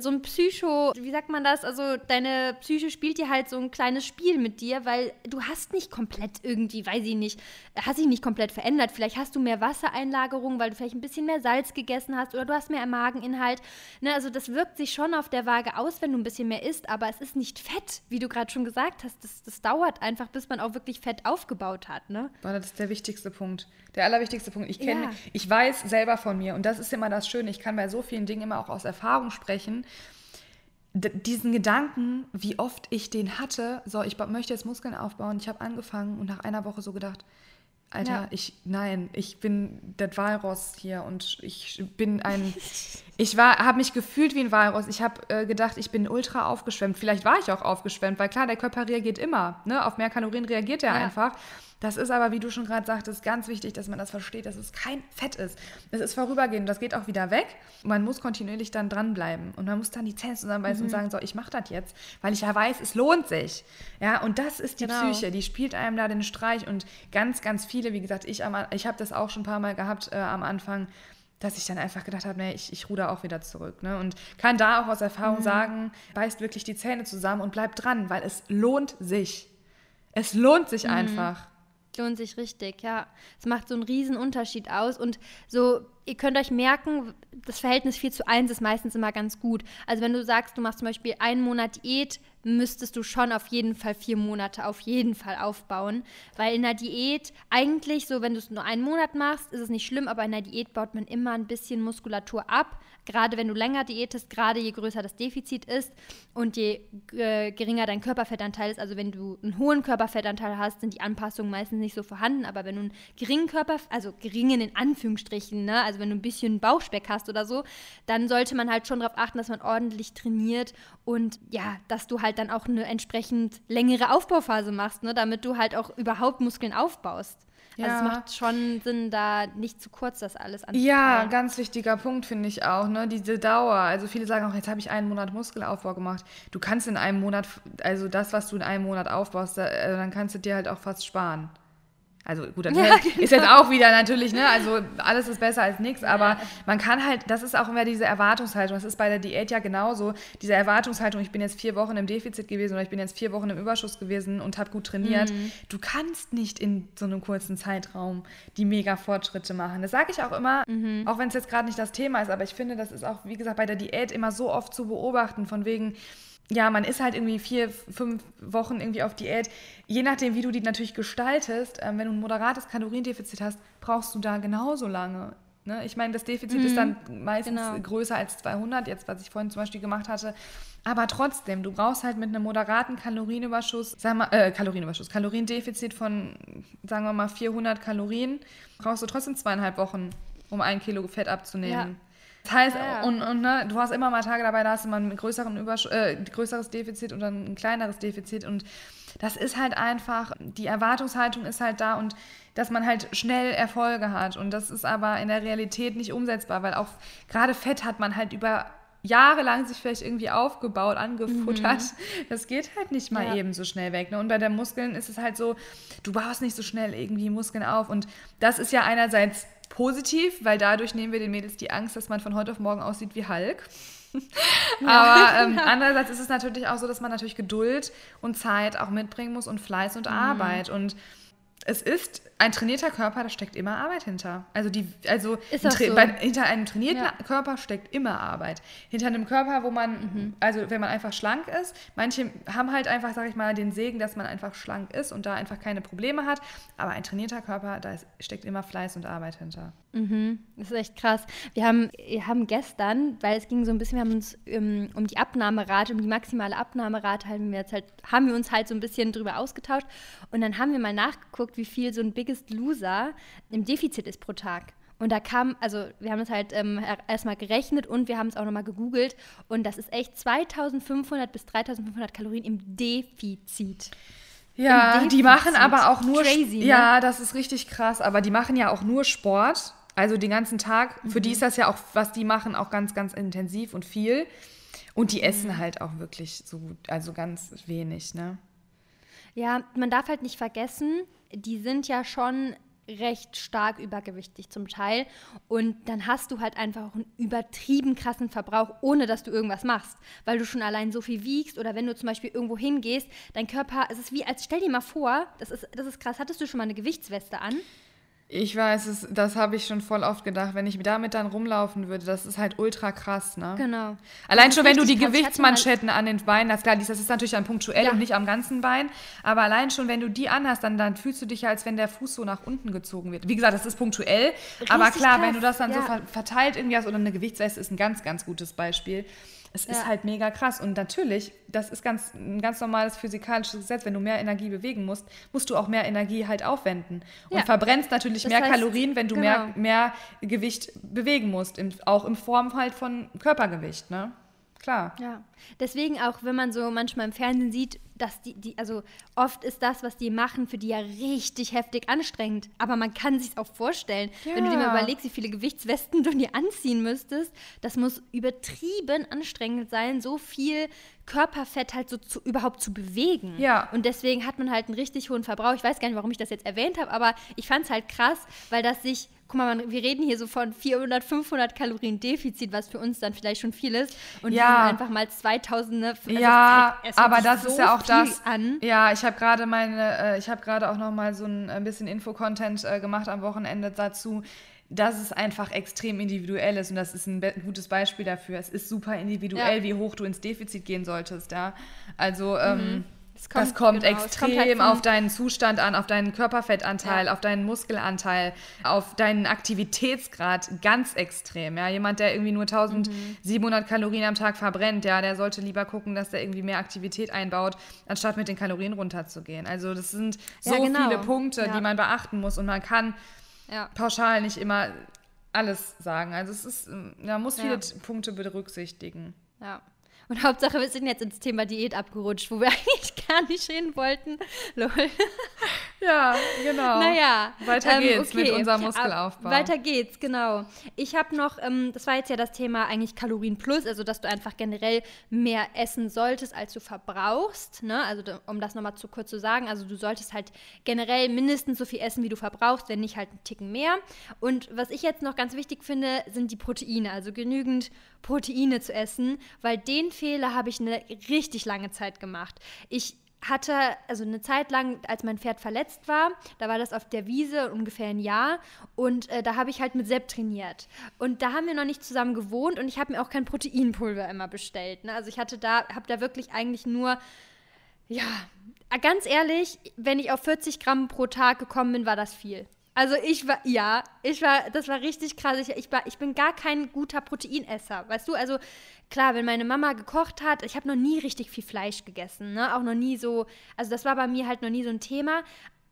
so ein Psycho, wie sagt man das? Also deine Psyche spielt dir halt so ein kleines Spiel mit dir, weil du hast nicht komplett irgendwie, weiß ich nicht, hast dich nicht komplett verändert. Vielleicht hast du mehr Wassereinlagerung, weil du vielleicht ein bisschen mehr Salz gegessen hast oder du hast mehr Mageninhalt. Ne, also das wirkt sich schon auf der Waage aus, wenn du ein bisschen mehr isst, aber es ist nicht Fett, wie du gerade schon gesagt hast. Das, das dauert einfach, bis man auch wirklich Fett aufgebaut hat. Ne? Das ist der wichtigste Punkt. Der allerwichtigste Punkt. Ich kenne, ja. ich weiß selber von mir und das ist immer das Schöne. Ich kann bei so vielen Dingen immer auch aus Erfahrung sprechen diesen Gedanken, wie oft ich den hatte, so, ich möchte jetzt Muskeln aufbauen, ich habe angefangen und nach einer Woche so gedacht, Alter, ja. ich, nein, ich bin der Walross hier und ich bin ein, ich war, habe mich gefühlt wie ein Walross. Ich habe äh, gedacht, ich bin ultra aufgeschwemmt. Vielleicht war ich auch aufgeschwemmt, weil klar, der Körper reagiert immer, ne? Auf mehr Kalorien reagiert er ja. einfach. Das ist aber, wie du schon gerade sagtest, ganz wichtig, dass man das versteht, dass es kein Fett ist. Es ist vorübergehend, das geht auch wieder weg. man muss kontinuierlich dann dranbleiben. Und man muss dann die Zähne zusammenbeißen mhm. und sagen, so, ich mache das jetzt, weil ich ja weiß, es lohnt sich. Ja, und das ist die genau. Psyche, die spielt einem da den Streich. Und ganz, ganz viele, wie gesagt, ich, ich habe das auch schon ein paar Mal gehabt äh, am Anfang, dass ich dann einfach gedacht habe, nee, ich, ich ruder auch wieder zurück. Ne? Und kann da auch aus Erfahrung mhm. sagen, beißt wirklich die Zähne zusammen und bleibt dran, weil es lohnt sich. Es lohnt sich mhm. einfach. Lohnt sich richtig, ja. Es macht so einen riesen Unterschied aus. Und so, ihr könnt euch merken, das Verhältnis 4 zu 1 ist meistens immer ganz gut. Also wenn du sagst, du machst zum Beispiel einen Monat Diät, müsstest du schon auf jeden Fall vier Monate auf jeden Fall aufbauen. Weil in der Diät, eigentlich so, wenn du es nur einen Monat machst, ist es nicht schlimm, aber in der Diät baut man immer ein bisschen Muskulatur ab. Gerade wenn du länger diätest, gerade je größer das Defizit ist und je äh, geringer dein Körperfettanteil ist, also wenn du einen hohen Körperfettanteil hast, sind die Anpassungen meistens nicht so vorhanden, aber wenn du einen geringen Körper, also geringen in Anführungsstrichen, ne, also wenn du ein bisschen Bauchspeck hast oder so, dann sollte man halt schon darauf achten, dass man ordentlich trainiert und ja, dass du halt dann auch eine entsprechend längere Aufbauphase machst, ne, damit du halt auch überhaupt Muskeln aufbaust. Ja. Also es macht schon Sinn, da nicht zu kurz das alles anzufangen. Ja, ganz wichtiger Punkt finde ich auch, ne? Diese Dauer. Also viele sagen auch, jetzt habe ich einen Monat Muskelaufbau gemacht. Du kannst in einem Monat, also das, was du in einem Monat aufbaust, da, äh, dann kannst du dir halt auch fast sparen. Also gut, das Ja, ist jetzt auch wieder natürlich, ne? Also alles ist besser als nichts, aber man kann halt, das ist auch immer diese Erwartungshaltung. Das ist bei der Diät ja genauso. Diese Erwartungshaltung, ich bin jetzt vier Wochen im Defizit gewesen oder ich bin jetzt vier Wochen im Überschuss gewesen und habe gut trainiert. Mhm. Du kannst nicht in so einem kurzen Zeitraum die mega Fortschritte machen. Das sage ich auch immer, Mhm. auch wenn es jetzt gerade nicht das Thema ist, aber ich finde, das ist auch, wie gesagt, bei der Diät immer so oft zu beobachten, von wegen, ja, man ist halt irgendwie vier, fünf Wochen irgendwie auf Diät. Je nachdem, wie du die natürlich gestaltest, ähm, wenn du ein moderates Kaloriendefizit hast, brauchst du da genauso lange. Ne? Ich meine, das Defizit ist dann meistens genau. größer als 200, jetzt was ich vorhin zum Beispiel gemacht hatte. Aber trotzdem, du brauchst halt mit einem moderaten Kalorienüberschuss, sag mal, äh, Kalorienüberschuss, Kaloriendefizit von, sagen wir mal, 400 Kalorien, brauchst du trotzdem zweieinhalb Wochen, um ein Kilo Fett abzunehmen. Das heißt, Ja, und, und ne, du hast immer mal Tage dabei, da hast du mal ein größeren Übersch äh, größeres Defizit oder ein kleineres Defizit. Und das ist halt einfach, die Erwartungshaltung ist halt da und dass man halt schnell Erfolge hat. Und das ist aber in der Realität nicht umsetzbar, weil auch gerade Fett hat man halt über jahrelang sich vielleicht irgendwie aufgebaut, angefuttert. Das geht halt nicht mal Ja. eben so schnell weg. Ne? Und bei den Muskeln ist es halt so, du baust nicht so schnell irgendwie Muskeln auf. Und das ist ja einerseits positiv, weil dadurch nehmen wir den Mädels die Angst, dass man von heute auf morgen aussieht wie Hulk. Aber ähm, andererseits ist es natürlich auch so, dass man natürlich Geduld und Zeit auch mitbringen muss und Fleiß und Arbeit. Und es ist ein trainierter Körper, da steckt immer Arbeit hinter. Also, die, also so. bei, hinter einem trainierten Ja. Körper steckt immer Arbeit. Hinter einem Körper, wo man, Mhm. also wenn man einfach schlank ist, manche haben halt einfach, sag ich mal, den Segen, dass man einfach schlank ist und da einfach keine Probleme hat. Aber ein trainierter Körper, da ist, steckt immer Fleiß und Arbeit hinter. Das ist echt krass. Wir haben, wir haben gestern, weil es ging so ein bisschen, wir haben uns ähm, um die Abnahmerate, um die maximale Abnahmerate, haben wir, jetzt halt, haben wir uns halt so ein bisschen drüber ausgetauscht. Und dann haben wir mal nachgeguckt, wie viel so ein Biggest Loser im Defizit ist pro Tag. Und da kam, also wir haben das halt ähm, er- erstmal gerechnet und wir haben es auch nochmal gegoogelt. Und das ist echt 2500 bis 3500 Kalorien im Defizit. Ja, Im die machen Defizit. aber auch nur. Crazy, ne? Ja, das ist richtig krass. Aber die machen ja auch nur Sport. Also den ganzen Tag. Für Mhm. die ist das ja auch, was die machen, auch ganz, ganz intensiv und viel. Und die Mhm. essen halt auch wirklich so gut, also ganz wenig, ne? Ja, man darf halt nicht vergessen, die sind ja schon recht stark übergewichtig zum Teil. Und dann hast du halt einfach einen übertrieben krassen Verbrauch, ohne dass du irgendwas machst. Weil du schon allein so viel wiegst oder wenn du zum Beispiel irgendwo hingehst, dein Körper, es ist wie, als stell dir mal vor, das ist, das ist krass, hattest du schon mal eine Gewichtsweste an? Ich weiß es, das habe ich schon voll oft gedacht. Wenn ich damit dann rumlaufen würde, das ist halt ultra krass, ne? Genau. Allein schon, ist wenn du die Gewichtsmanschetten an den Beinen hast, klar, das ist natürlich dann punktuell Ja. und nicht am ganzen Bein, aber allein schon, wenn du die anhast, dann, dann fühlst du dich ja, als wenn der Fuß so nach unten gezogen wird. Wie gesagt, das ist punktuell, aber Richtig klar, krass, wenn du das dann so ja. ver verteilt irgendwie hast, oder eine Gewichtsweste ist ein ganz, ganz gutes Beispiel. Es ist Ja. halt mega krass und natürlich, das ist ganz, ein ganz normales physikalisches Gesetz, wenn du mehr Energie bewegen musst, musst du auch mehr Energie halt aufwenden und Ja. verbrennst natürlich Das mehr heißt, Kalorien, wenn du mehr, genau. mehr Gewicht bewegen musst, im, auch in Form halt von Körpergewicht, ne? Klar. Ja, deswegen auch, wenn man so manchmal im Fernsehen sieht, dass die, die, also oft ist das, was die machen, für die ja richtig heftig anstrengend. Aber man kann sich auch vorstellen, wenn du dir Ja. mal überlegst, wie viele Gewichtswesten du dir anziehen müsstest, das muss übertrieben anstrengend sein, so viel Körperfett halt so zu, überhaupt zu bewegen. Ja. Und deswegen hat man halt einen richtig hohen Verbrauch. Ich weiß gar nicht, warum ich das jetzt erwähnt habe, aber ich fand es halt krass, weil das sich, guck mal, wir reden hier so von 400, 500 Kalorien Defizit, was für uns dann vielleicht schon viel ist. Und Ja. sind einfach mal 2000. Ne? Also ja, es aber das so ist ja auch das. An. Ja, ich habe gerade meine, äh, ich habe gerade auch noch mal so ein, ein bisschen Infocontent äh, gemacht am Wochenende dazu, dass es einfach extrem individuell ist und das ist ein gutes Beispiel dafür. Es ist super individuell, Ja. wie hoch du ins Defizit gehen solltest, ja. Also ähm, Es das kommt genau, extrem kommt halt auf deinen Zustand an, auf deinen Körperfettanteil, Ja. auf deinen Muskelanteil, auf deinen Aktivitätsgrad, ganz extrem. Ja, jemand, der irgendwie nur 1700 Kalorien am Tag verbrennt, ja, der sollte lieber gucken, dass der irgendwie mehr Aktivität einbaut, anstatt mit den Kalorien runterzugehen. Also das sind so Ja, genau. viele Punkte, Ja. die man beachten muss und man kann pauschal nicht immer alles sagen. Also es ist, man muss viele Punkte berücksichtigen. Ja. Und Hauptsache, wir sind jetzt ins Thema Diät abgerutscht, wo wir eigentlich gar nicht hin wollten. Lol. Ja, genau. Naja. Weiter ähm, geht's okay. mit unserem Ab- Muskelaufbau. Weiter geht's, genau. Ich habe noch, ähm, das war jetzt ja das Thema eigentlich Kalorien plus, also dass du einfach generell mehr essen solltest, als du verbrauchst. Ne? Also um das nochmal zu kurz zu sagen, also du solltest halt generell mindestens so viel essen, wie du verbrauchst, wenn nicht halt einen Ticken mehr. Und was ich jetzt noch ganz wichtig finde, sind die Proteine, also genügend Proteine zu essen, weil den Fehler habe ich eine richtig lange Zeit gemacht. Ich hatte, also eine Zeit lang, als mein Pferd verletzt war, da war das auf der Wiese ungefähr ein Jahr und äh, da habe ich halt mit Sepp trainiert. Und da haben wir noch nicht zusammen gewohnt und ich habe mir auch kein Proteinpulver immer bestellt. Ne? Also ich hatte da, habe da wirklich eigentlich nur, ja, ganz ehrlich, wenn ich auf 40 Gramm pro Tag gekommen bin, war das viel. Also ich war, ja, ich war, das war richtig krass. Ich, ich, war, ich bin gar kein guter Proteinesser, weißt du? Also klar, wenn meine Mama gekocht hat, ich habe noch nie richtig viel Fleisch gegessen, ne? Auch noch nie so, also das war bei mir halt noch nie so ein Thema.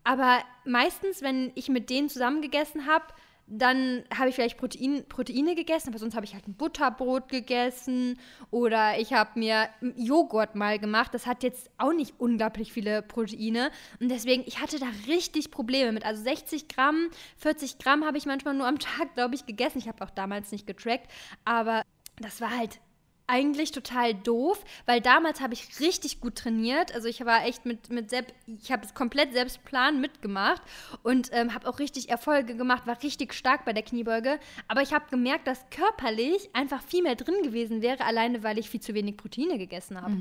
Aber meistens, wenn ich mit denen zusammen gegessen habe, dann habe ich vielleicht Protein, Proteine gegessen, aber sonst habe ich halt ein Butterbrot gegessen oder ich habe mir Joghurt mal gemacht. Das hat jetzt auch nicht unglaublich viele Proteine und deswegen, ich hatte da richtig Probleme mit. Also 60 Gramm, 40 Gramm habe ich manchmal nur am Tag, glaube ich, gegessen. Ich habe auch damals nicht getrackt, aber das war halt eigentlich total doof, weil damals habe ich richtig gut trainiert. Also ich war echt mit, mit Sepp, ich habe es komplett selbst Plan mitgemacht und ähm, habe auch richtig Erfolge gemacht, war richtig stark bei der Kniebeuge. Aber ich habe gemerkt, dass körperlich einfach viel mehr drin gewesen wäre, alleine weil ich viel zu wenig Proteine gegessen habe.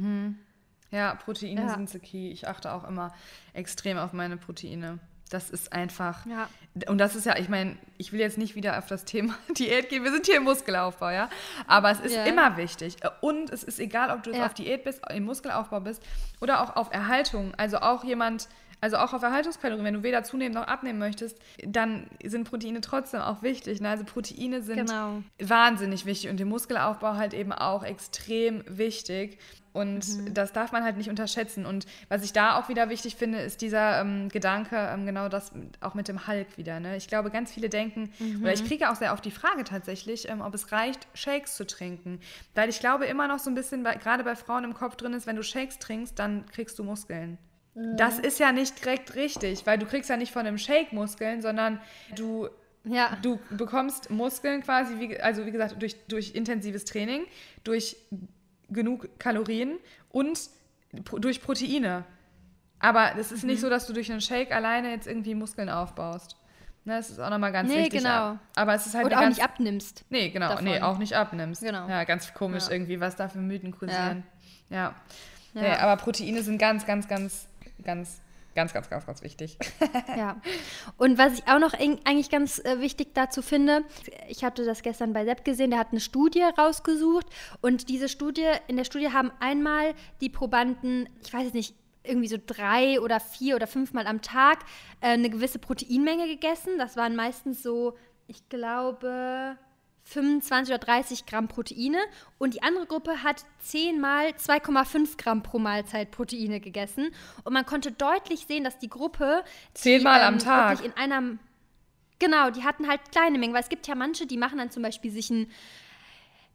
Ja, Proteine Ja. sind the key. Ich achte auch immer extrem auf meine Proteine. Das ist einfach. Ja. Und das ist ja, ich meine, ich will jetzt nicht wieder auf das Thema Diät gehen. Wir sind hier im Muskelaufbau, ja. Aber es ist Ja. immer wichtig. Und es ist egal, ob du Ja. auf Diät bist, im Muskelaufbau bist oder auch auf Erhaltung. Also auch jemand, also auch auf Erhaltungskalorien, wenn du weder zunehmen noch abnehmen möchtest, dann sind Proteine trotzdem auch wichtig. Ne? Also Proteine sind Genau. wahnsinnig wichtig und im Muskelaufbau halt eben auch extrem wichtig. Und Mhm. das darf man halt nicht unterschätzen. Und was ich da auch wieder wichtig finde, ist dieser ähm, Gedanke, ähm, genau das auch mit dem Hulk wieder. Ne? Ich glaube, ganz viele denken, Mhm. oder ich kriege auch sehr oft die Frage tatsächlich, ähm, ob es reicht, Shakes zu trinken. Weil ich glaube immer noch so ein bisschen, gerade bei Frauen im Kopf drin ist, wenn du Shakes trinkst, dann kriegst du Muskeln. Mhm. Das ist ja nicht direkt richtig, weil du kriegst ja nicht von einem Shake Muskeln, sondern du Ja. Du bekommst Muskeln quasi, wie, also wie gesagt, durch, durch intensives Training, durch genug Kalorien und durch Proteine. Aber es ist nicht Mhm. so, dass du durch einen Shake alleine jetzt irgendwie Muskeln aufbaust. Ne, das ist auch nochmal ganz Nee, wichtig. genau. Aber es ist halt Und auch ganz, nicht abnimmst. Nee, genau. davon. Nee, auch nicht abnimmst. Genau. Ja, ganz komisch Ja. irgendwie, was da für Mythen kursieren. Ja. Ja. Nee, aber Proteine sind ganz, ganz, ganz, ganz, ganz, ganz, ganz, ganz wichtig. Ja. Und was ich auch noch eigentlich ganz äh, wichtig dazu finde, ich hatte das gestern bei Sepp gesehen, der hat eine Studie rausgesucht und diese Studie, in der Studie haben einmal die Probanden, ich weiß jetzt nicht, irgendwie so drei oder vier oder fünfmal am Tag äh, eine gewisse Proteinmenge gegessen. Das waren meistens so, ich glaube, 25 oder 30 Gramm Proteine und die andere Gruppe hat 10 mal 2,5 Gramm pro Mahlzeit Proteine gegessen und man konnte deutlich sehen, dass die Gruppe Zehnmal am ähm, Tag. wirklich in einer genau, die hatten halt kleine Mengen, weil es gibt ja manche, die machen dann zum Beispiel sich ein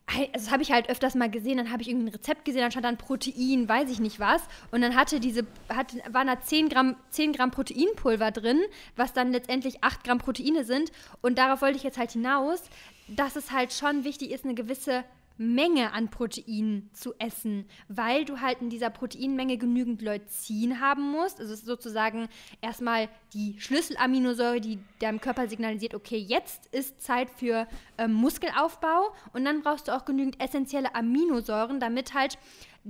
also das habe ich halt öfters mal gesehen, dann habe ich irgendein Rezept gesehen, dann stand dann Protein, weiß ich nicht was. Und dann hatte diese, hatte, waren da 10 Gramm, 10 Gramm Proteinpulver drin, was dann letztendlich 8 Gramm Proteine sind. Und darauf wollte ich jetzt halt hinaus, dass es halt schon wichtig ist, eine gewisse Menge an Protein zu essen, weil du halt in dieser Proteinmenge genügend Leucin haben musst. Also es ist sozusagen erstmal die Schlüsselaminosäure, die deinem Körper signalisiert, okay, jetzt ist Zeit für ähm, Muskelaufbau und dann brauchst du auch genügend essentielle Aminosäuren, damit halt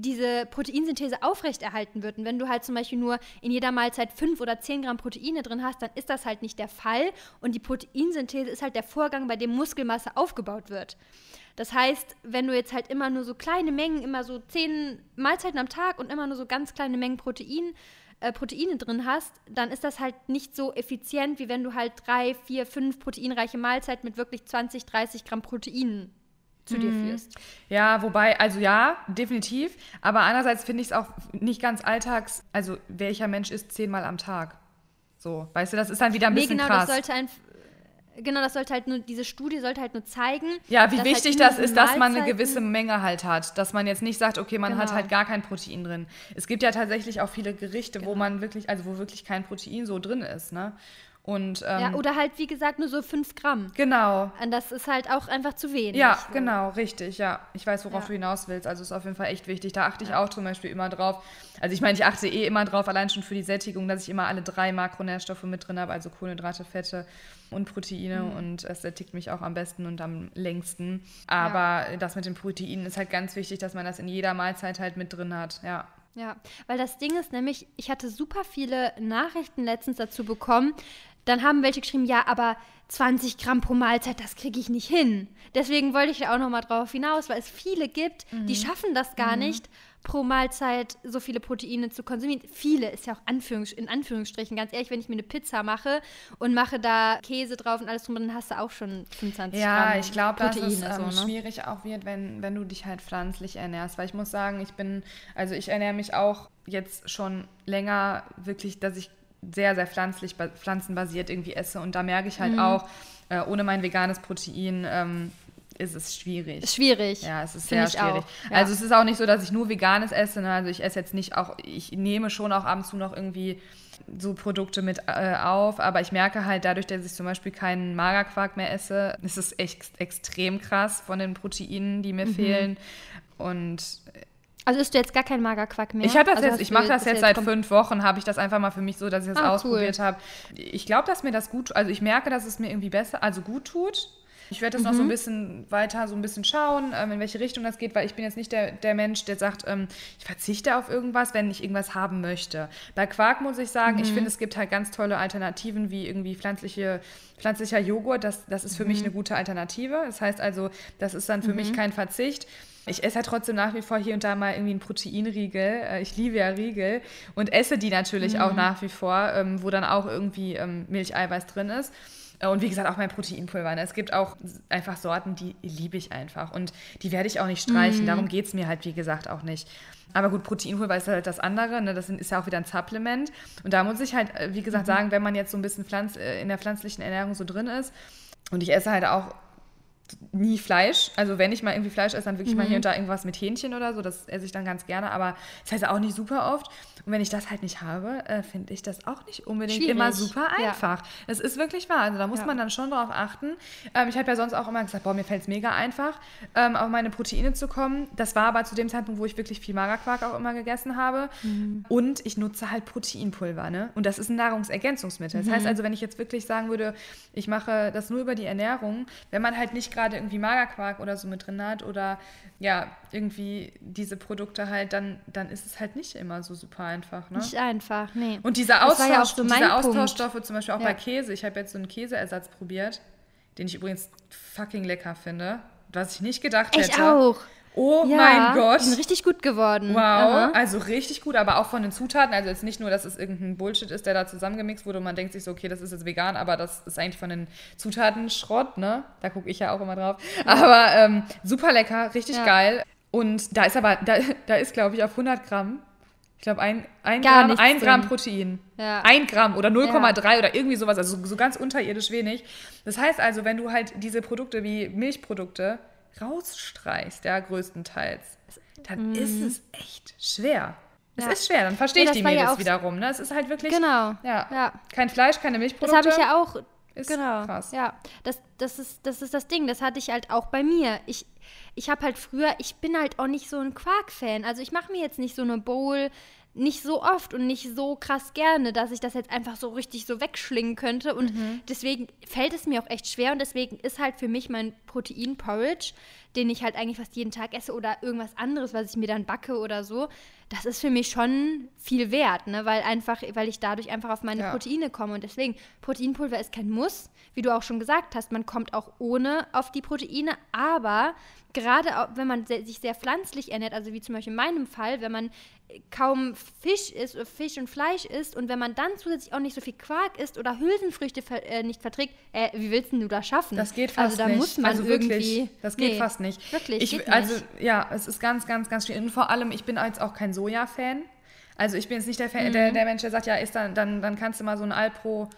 diese Proteinsynthese aufrechterhalten wird. Und wenn du halt zum Beispiel nur in jeder Mahlzeit 5 oder 10 Gramm Proteine drin hast, dann ist das halt nicht der Fall. Und die Proteinsynthese ist halt der Vorgang, bei dem Muskelmasse aufgebaut wird. Das heißt, wenn du jetzt halt immer nur so kleine Mengen, immer so 10 Mahlzeiten am Tag und immer nur so ganz kleine Mengen Protein, äh, Proteine drin hast, dann ist das halt nicht so effizient, wie wenn du halt drei, vier, fünf proteinreiche Mahlzeiten mit wirklich 20, 30 Gramm Proteinen zu dir führst. Ja, wobei, also ja, definitiv. Aber andererseits finde ich es auch nicht ganz alltags, also welcher Mensch isst zehnmal am Tag? So, weißt du, das ist dann wieder ein Nee, bisschen genau, krass. das sollte ein. Genau, das sollte halt nur, diese Studie sollte halt nur zeigen. Ja, wie halt wichtig in das ist, dass man eine gewisse Menge halt hat. Dass man jetzt nicht sagt, okay, man hat Genau. halt gar kein Protein drin. Es gibt ja tatsächlich auch viele Gerichte, wo man wirklich, also wo wirklich kein Protein so drin ist, ne? Und ähm, Ja, oder halt, wie gesagt, nur so 5 Gramm. genau. Und das ist halt auch einfach zu wenig. Ja, so. genau, richtig, ja. Ich weiß, worauf Ja. du hinaus willst. Also ist auf jeden Fall echt wichtig. Da achte ich auch zum Beispiel immer drauf. Also ich meine, ich achte eh immer drauf, allein schon für die Sättigung, dass ich immer alle drei Makronährstoffe mit drin habe, also Kohlenhydrate, Fette und Proteine. Mhm. Und es sättigt mich auch am besten und am längsten. Aber das mit den Proteinen ist halt ganz wichtig, dass man das in jeder Mahlzeit halt mit drin hat. Ja. Ja, weil das Ding ist nämlich, ich hatte super viele Nachrichten letztens dazu bekommen. Dann haben welche geschrieben, ja, aber 20 Gramm pro Mahlzeit, das kriege ich nicht hin. Deswegen wollte ich da auch noch mal drauf hinaus, weil es viele gibt, die schaffen das gar nicht, pro Mahlzeit so viele Proteine zu konsumieren. Viele ist ja auch Anführungs in Anführungsstrichen, ganz ehrlich, wenn ich mir eine Pizza mache und mache da Käse drauf und alles drum, dann hast du auch schon 25 Ja, Gramm ich glaube, dass es ähm, so, ne? schwierig auch wird, wenn, wenn du dich halt pflanzlich ernährst. Weil ich muss sagen, ich bin, also ich ernähre mich auch jetzt schon länger wirklich, dass ich sehr, sehr pflanzlich, ba- pflanzenbasiert irgendwie esse. Und da merke ich halt Mhm. auch, äh, ohne mein veganes Protein ähm, ist es schwierig. Schwierig. Ja, es ist sehr schwierig. auch, ja. Also es ist auch nicht so, dass ich nur veganes esse. Ne? Also ich esse jetzt nicht auch, ich nehme schon auch ab und zu noch irgendwie so Produkte mit äh, auf, aber ich merke halt dadurch, dass ich zum Beispiel keinen Magerquark mehr esse, ist es echt extrem krass von den Proteinen, die mir Mhm. fehlen. Und Also isst du jetzt gar keinen Magerquark mehr? ich habe das also jetzt, ich mache das jetzt seit kom- fünf Wochen, habe ich das einfach mal für mich so, dass ich das Ah, cool. ausprobiert habe. Ich glaube, dass mir das gut, also ich merke, dass es mir irgendwie besser, also gut tut. Ich werde das noch so Mhm. ein bisschen weiter so ein bisschen schauen, ähm, in welche Richtung das geht, weil ich bin jetzt nicht der, der Mensch, der sagt, ähm, ich verzichte auf irgendwas, wenn ich irgendwas haben möchte. Bei Quark muss ich sagen, Mhm. ich finde, es gibt halt ganz tolle Alternativen, wie irgendwie pflanzliche, pflanzlicher Joghurt. Das, das ist für Mhm. mich eine gute Alternative. Das heißt also, das ist dann für mich kein Verzicht. Ich esse halt trotzdem nach wie vor hier und da mal irgendwie einen Proteinriegel. Äh, Ich liebe ja Riegel und esse die natürlich Mhm. auch nach wie vor, ähm, wo dann auch irgendwie ähm, Milcheiweiß drin ist. Äh, Und wie gesagt, auch mein Proteinpulver. Ne? Es gibt auch einfach Sorten, die liebe ich einfach. Und die werde ich auch nicht Mhm. streichen. Darum geht es mir halt, wie gesagt, auch nicht. Aber gut, Proteinpulver ist halt das andere. Ne? Das ist ja auch wieder ein Supplement. Und da muss ich halt, äh, wie Mhm. gesagt, sagen, wenn man jetzt so ein bisschen Pflanz, äh, in der pflanzlichen Ernährung so drin ist, und ich esse halt auch nie Fleisch. Also wenn ich mal irgendwie Fleisch esse, dann wirklich mal hier und da irgendwas mit Hähnchen oder so. Das esse ich dann ganz gerne, aber das heißt auch nicht super oft. Und wenn ich das halt nicht habe, äh, finde ich das auch nicht unbedingt Schwierig. immer super Ja. einfach. Das ist wirklich wahr. Also da muss Ja. man dann schon drauf achten. Ähm, ich habe ja sonst auch immer gesagt, boah, mir fällt es mega einfach, ähm, auf meine Proteine zu kommen. Das war aber zu dem Zeitpunkt, wo ich wirklich viel Magerquark auch immer gegessen habe. Mhm. Und ich nutze halt Proteinpulver. Ne? Und das ist ein Nahrungsergänzungsmittel. Das heißt Mhm. also, wenn ich jetzt wirklich sagen würde, ich mache das nur über die Ernährung, wenn man halt nicht gerade irgendwie Magerquark oder so mit drin hat oder ja, irgendwie diese Produkte halt, dann, dann ist es halt nicht immer so super einfach. Ne? Nicht einfach, nee. Und dieser Das war ja auch Austausch, so diese Punkt. Austauschstoffe, zum Beispiel auch Ja. bei Käse. Ich habe jetzt so einen Käseersatz probiert, den ich übrigens fucking lecker finde. Was ich nicht gedacht Ich hätte. auch. Oh ja, mein Gott. Die sind richtig gut geworden. Wow, Aha. also richtig gut, aber auch von den Zutaten. Also jetzt nicht nur, dass es irgendein Bullshit ist, der da zusammengemixt wurde und man denkt sich so, okay, das ist jetzt vegan, aber das ist eigentlich von den Zutaten Schrott, ne? Da gucke ich ja auch immer drauf. Aber ähm, super lecker, richtig Ja. geil. Und da ist aber, da, da ist, glaube ich, auf 100 Gramm, ich glaube, ein, ein, Gramm, ein Gramm. Protein. Ja. Ein Gramm oder 0,3 oder irgendwie sowas, also so, so ganz unterirdisch wenig. Das heißt also, wenn du halt diese Produkte wie Milchprodukte rausstreichst, ja, größtenteils, dann ist es echt schwer. Es. Ja. ist schwer, dann verstehe Ja, ich das die ja Mädels auch- wiederum. Ne? Es ist halt wirklich, Genau. ja, Ja. kein Fleisch, keine Das Milchprodukte. habe ich ja auch. Ist genau. krass. Ja, das, das, ist, das ist das Ding. Das hatte ich halt auch bei mir. Ich, ich habe halt früher, ich bin halt auch nicht so ein Quark-Fan. Also ich mache mir jetzt nicht so eine Bowl nicht so oft und nicht so krass gerne, dass ich das jetzt einfach so richtig so wegschlingen könnte. Und Mhm. deswegen fällt es mir auch echt schwer. Und deswegen ist halt für mich mein Protein-Porridge, den ich halt eigentlich fast jeden Tag esse oder irgendwas anderes, was ich mir dann backe oder so, das ist für mich schon viel wert, ne? weil einfach, weil ich dadurch einfach auf meine Ja. Proteine komme und deswegen Proteinpulver ist kein Muss, wie du auch schon gesagt hast, man kommt auch ohne auf die Proteine, aber gerade wenn man sich sehr pflanzlich ernährt, also wie zum Beispiel in meinem Fall, wenn man äh, kaum Fisch isst, oder Fisch und Fleisch isst und wenn man dann zusätzlich auch nicht so viel Quark isst oder Hülsenfrüchte ver äh, nicht verträgt, äh, wie willst denn du das schaffen? Das geht fast Also da nicht. muss man also irgendwie. wirklich, das geht Nee, fast nicht. Wirklich, ich, geht also nicht. ja, es ist ganz, ganz, ganz schwierig. Und vor allem, ich bin jetzt auch kein Soja-Fan. Also ich bin jetzt nicht der, Fan, Mhm. der, der Mensch, der sagt, ja, ist dann, dann, dann kannst du mal so ein Alpro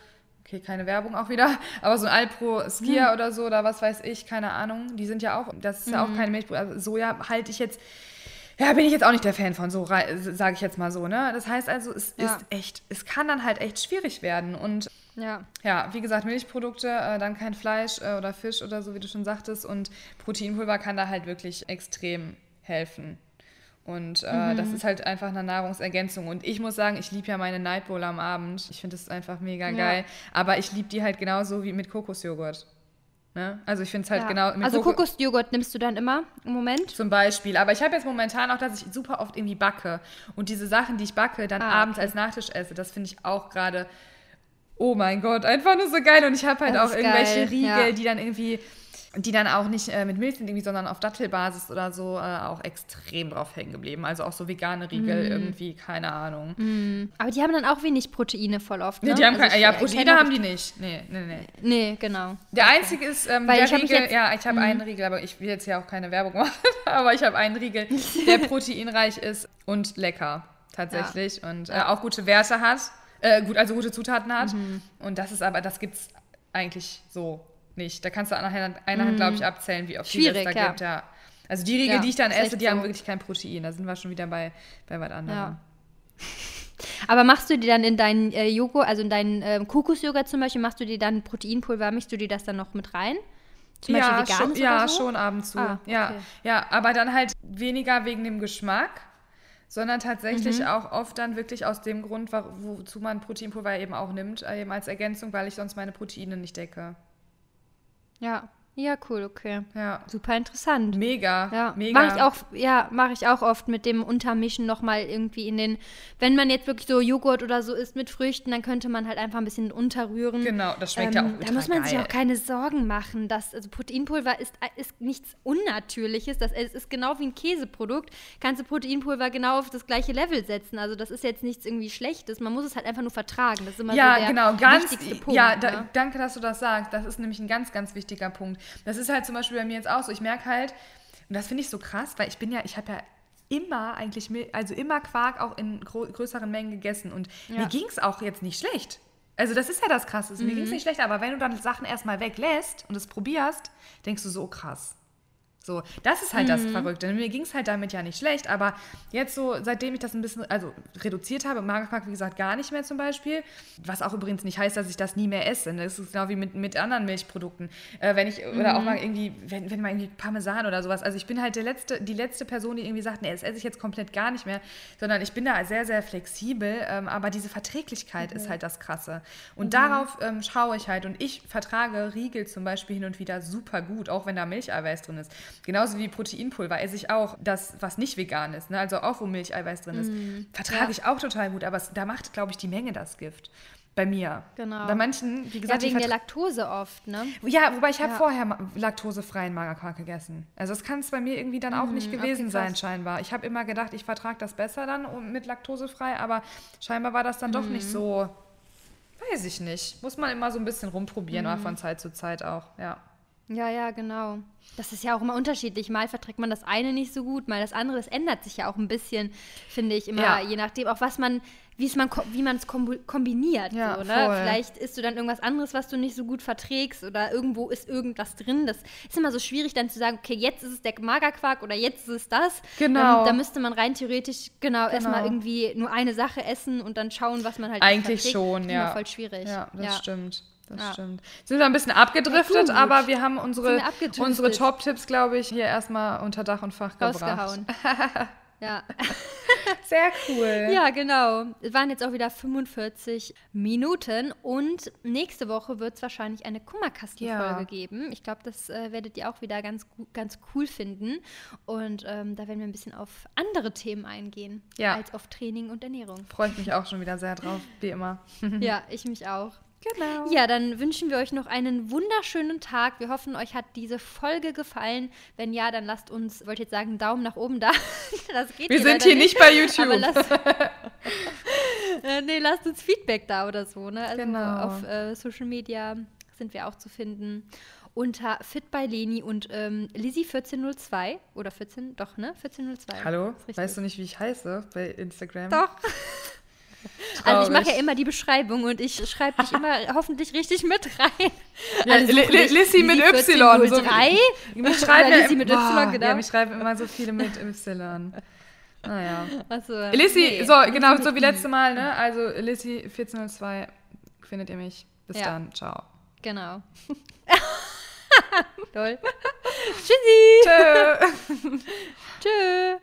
okay, keine Werbung auch wieder, aber so ein Alpro Skia Hm. oder so oder was weiß ich, keine Ahnung, die sind ja auch, das ist ja Mhm. auch keine Milchprodukte. Also Soja halte ich jetzt, ja, bin ich jetzt auch nicht der Fan von, so sage ich jetzt mal so, ne? Das heißt also, es Ja. ist echt, es kann dann halt echt schwierig werden und Ja. ja, wie gesagt, Milchprodukte, äh, dann kein Fleisch äh, oder Fisch oder so, wie du schon sagtest. Und Proteinpulver kann da halt wirklich extrem helfen. Und äh, das ist halt einfach eine Nahrungsergänzung. Und ich muss sagen, ich liebe ja meine Night Bowl am Abend. Ich finde das einfach mega Ja. geil. Aber ich liebe die halt genauso wie mit Kokosjoghurt. Ne? Also ich finde es halt ja. genau mit also Koko- Kokosjoghurt nimmst du dann immer im Moment? zum Beispiel. Aber ich habe jetzt momentan auch, dass ich super oft irgendwie backe. Und diese Sachen, die ich backe, dann Ah, abends als Nachtisch esse, das finde ich auch gerade, oh mein Gott, einfach nur so geil. Und ich habe halt Das auch irgendwelche geil, Riegel, ja. die dann irgendwie, die dann auch nicht äh, mit Milch sind, irgendwie, sondern auf Dattelbasis oder so, äh, auch extrem drauf hängen geblieben. Also auch so vegane Riegel, Mm. irgendwie, keine Ahnung. Aber die haben dann auch wenig Proteine voll oft. Ne? Nee, die haben Also keine, ich, ja, Proteine haben die nicht. Nee, nee, nee. Nee, genau. Der einzige ist ähm, Weil der ich Riegel, jetzt- ja, ich habe einen Riegel, aber ich will jetzt ja auch keine Werbung machen, aber ich habe einen Riegel, der proteinreich ist und lecker, tatsächlich. Und äh, auch gute Werte hat, äh, gut, also gute Zutaten hat. Mhm. Und das ist aber, das gibt's eigentlich so nicht. Da kannst du an einer Hand, einer Hand glaube ich, abzählen, wie oft die es Mhm. Da ja. gibt. Ja. Also die Riegel, Ja, die ich dann esse, die haben so. wirklich kein Protein. Da sind wir schon wieder bei, bei was anderem. Ja. Aber machst du dir dann in deinen äh, Joghurt, also in deinen ähm, Kokosjoghurt zum Beispiel, machst du dir dann Proteinpulver, mischst du dir das dann noch mit rein? Zum ja, Beispiel schon, ja, so? schon ab und zu. Ah, ja, okay. ja, aber dann halt weniger wegen dem Geschmack, sondern tatsächlich Mhm. auch oft dann wirklich aus dem Grund, wozu man Proteinpulver eben auch nimmt, äh, eben als Ergänzung, weil ich sonst meine Proteine nicht decke. Ja. Ja, cool, okay. Ja. Super interessant. Mega, Ja, mega. mache ich auch, ja, mache ich auch oft mit dem Untermischen nochmal irgendwie in den, wenn man jetzt wirklich so Joghurt oder so isst mit Früchten, dann könnte man halt einfach ein bisschen unterrühren. Genau, das schmeckt ja auch Ähm, Da muss man sich geil. auch keine Sorgen machen, dass, also Proteinpulver ist, ist nichts Unnatürliches, das es ist genau wie ein Käseprodukt, kannst du Proteinpulver genau auf das gleiche Level setzen, also das ist jetzt nichts irgendwie Schlechtes, man muss es halt einfach nur vertragen, das ist immer ja, so der genau, ganz. wichtigste Punkt. ja, da, ne? danke, dass du das sagst. Das ist nämlich ein ganz, ganz wichtiger Punkt. Das ist halt zum Beispiel bei mir jetzt auch so. Ich merke halt, und das finde ich so krass, weil ich bin ja, ich habe ja immer eigentlich, also immer Quark auch in größeren Mengen gegessen und mir Ja. ging es auch jetzt nicht schlecht. Also das ist ja das Krasse. Mir Mhm. ging es nicht schlecht, aber wenn du dann Sachen erstmal weglässt und es probierst, denkst du so, oh, krass. So, das ist halt das Mhm. Verrückte. Mir ging es halt damit ja nicht schlecht, aber jetzt so, seitdem ich das ein bisschen, also reduziert habe, Magerquark, wie gesagt, gar nicht mehr zum Beispiel, was auch übrigens nicht heißt, dass ich das nie mehr esse. ne? Das ist genau wie mit, mit anderen Milchprodukten. Äh, wenn ich, oder Mhm. auch mal irgendwie, wenn, wenn mal irgendwie Parmesan oder sowas, also ich bin halt der letzte, die letzte Person, die irgendwie sagt, nee, das esse ich jetzt komplett gar nicht mehr, sondern ich bin da sehr, sehr flexibel, ähm, aber diese Verträglichkeit ist halt das Krasse. Und darauf ähm, schaue ich halt und ich vertrage Riegel zum Beispiel hin und wieder super gut, auch wenn da Milcheiweiß drin ist. Genauso wie Proteinpulver esse ich auch das, was nicht vegan ist, ne? also auch wo Milcheiweiß drin ist. Vertrage Ja. ich auch total gut, aber es, da macht, glaube ich, die Menge das Gift. Bei mir. Genau. Bei manchen, wie Ja, gesagt, die wegen der Laktose oft, ne? ja, wobei ich habe Ja. vorher laktosefreien Magerquark gegessen. Also das kann es bei mir irgendwie dann auch nicht gewesen Mhm, okay, sein, scheinbar. Ich habe immer gedacht, ich vertrage das besser dann mit laktosefrei, aber scheinbar war das dann doch Mhm. nicht so, weiß ich nicht. Muss man immer so ein bisschen rumprobieren, Mhm. auch von Zeit zu Zeit auch, ja. Ja, ja, genau. Das ist ja auch immer unterschiedlich. Mal verträgt man das eine nicht so gut, mal das andere. Das ändert sich ja auch ein bisschen, finde ich, immer, Ja. je nachdem, auch was man, wie es man, wie man es kombiniert. Ja, so, ne? Vielleicht isst du dann irgendwas anderes, was du nicht so gut verträgst oder irgendwo ist irgendwas drin. Das ist immer so schwierig, dann zu sagen, okay, jetzt ist es der Magerquark oder jetzt ist es das. Genau. Ähm, da müsste man rein theoretisch, genau, erstmal Genau. irgendwie nur eine Sache essen und dann schauen, was man halt Eigentlich verträgt. schon, ja. voll schwierig. Ja, das stimmt. Das Ja. stimmt. Sind wir ein bisschen abgedriftet, gut. aber wir haben unsere, wir unsere Top-Tipps, glaube ich, hier erstmal unter Dach und Fach gebracht. Rausgehauen. ja. Sehr cool. Ja, genau. Es waren jetzt auch wieder 45 Minuten und nächste Woche wird es wahrscheinlich eine Kummerkastenfolge Ja. geben. Ich glaube, das äh, werdet ihr auch wieder ganz, ganz cool finden. Und ähm, da werden wir ein bisschen auf andere Themen eingehen, Ja. als auf Training und Ernährung. Freue ich mich auch schon wieder sehr drauf, wie immer. ja, ich mich auch. Genau. Ja, dann wünschen wir euch noch einen wunderschönen Tag. Wir hoffen, euch hat diese Folge gefallen. Wenn ja, dann lasst uns, wollte ich jetzt sagen, Daumen nach oben da. Das geht Wir sind hier nicht bei YouTube. Lasst, äh, nee, lasst uns Feedback da oder so. Ne? Also Genau. auf äh, Social Media sind wir auch zu finden. Unter Fit by Leni und ähm, Lizzie1402 oder 14, doch, ne? 1402. Hallo? Weißt du nicht, wie ich heiße bei Instagram? Doch. Also ich mache ja immer die Beschreibung und ich schreibe dich immer hoffentlich richtig mit rein. Ja, Also Li- dich Lissy mit Y. So, 1403. mich schreiben Oder ja, Lissy mit Y, genau. Ja, mich schreiben immer so viele mit Y. Naja. Achso, Lissy, nee, so, genau, so wie letzte Mal, ne? Also Lissy 1402 findet ihr mich. Bis Ja. dann. Ciao. Genau. Toll. Tschüssi. Tschö. Tschüss.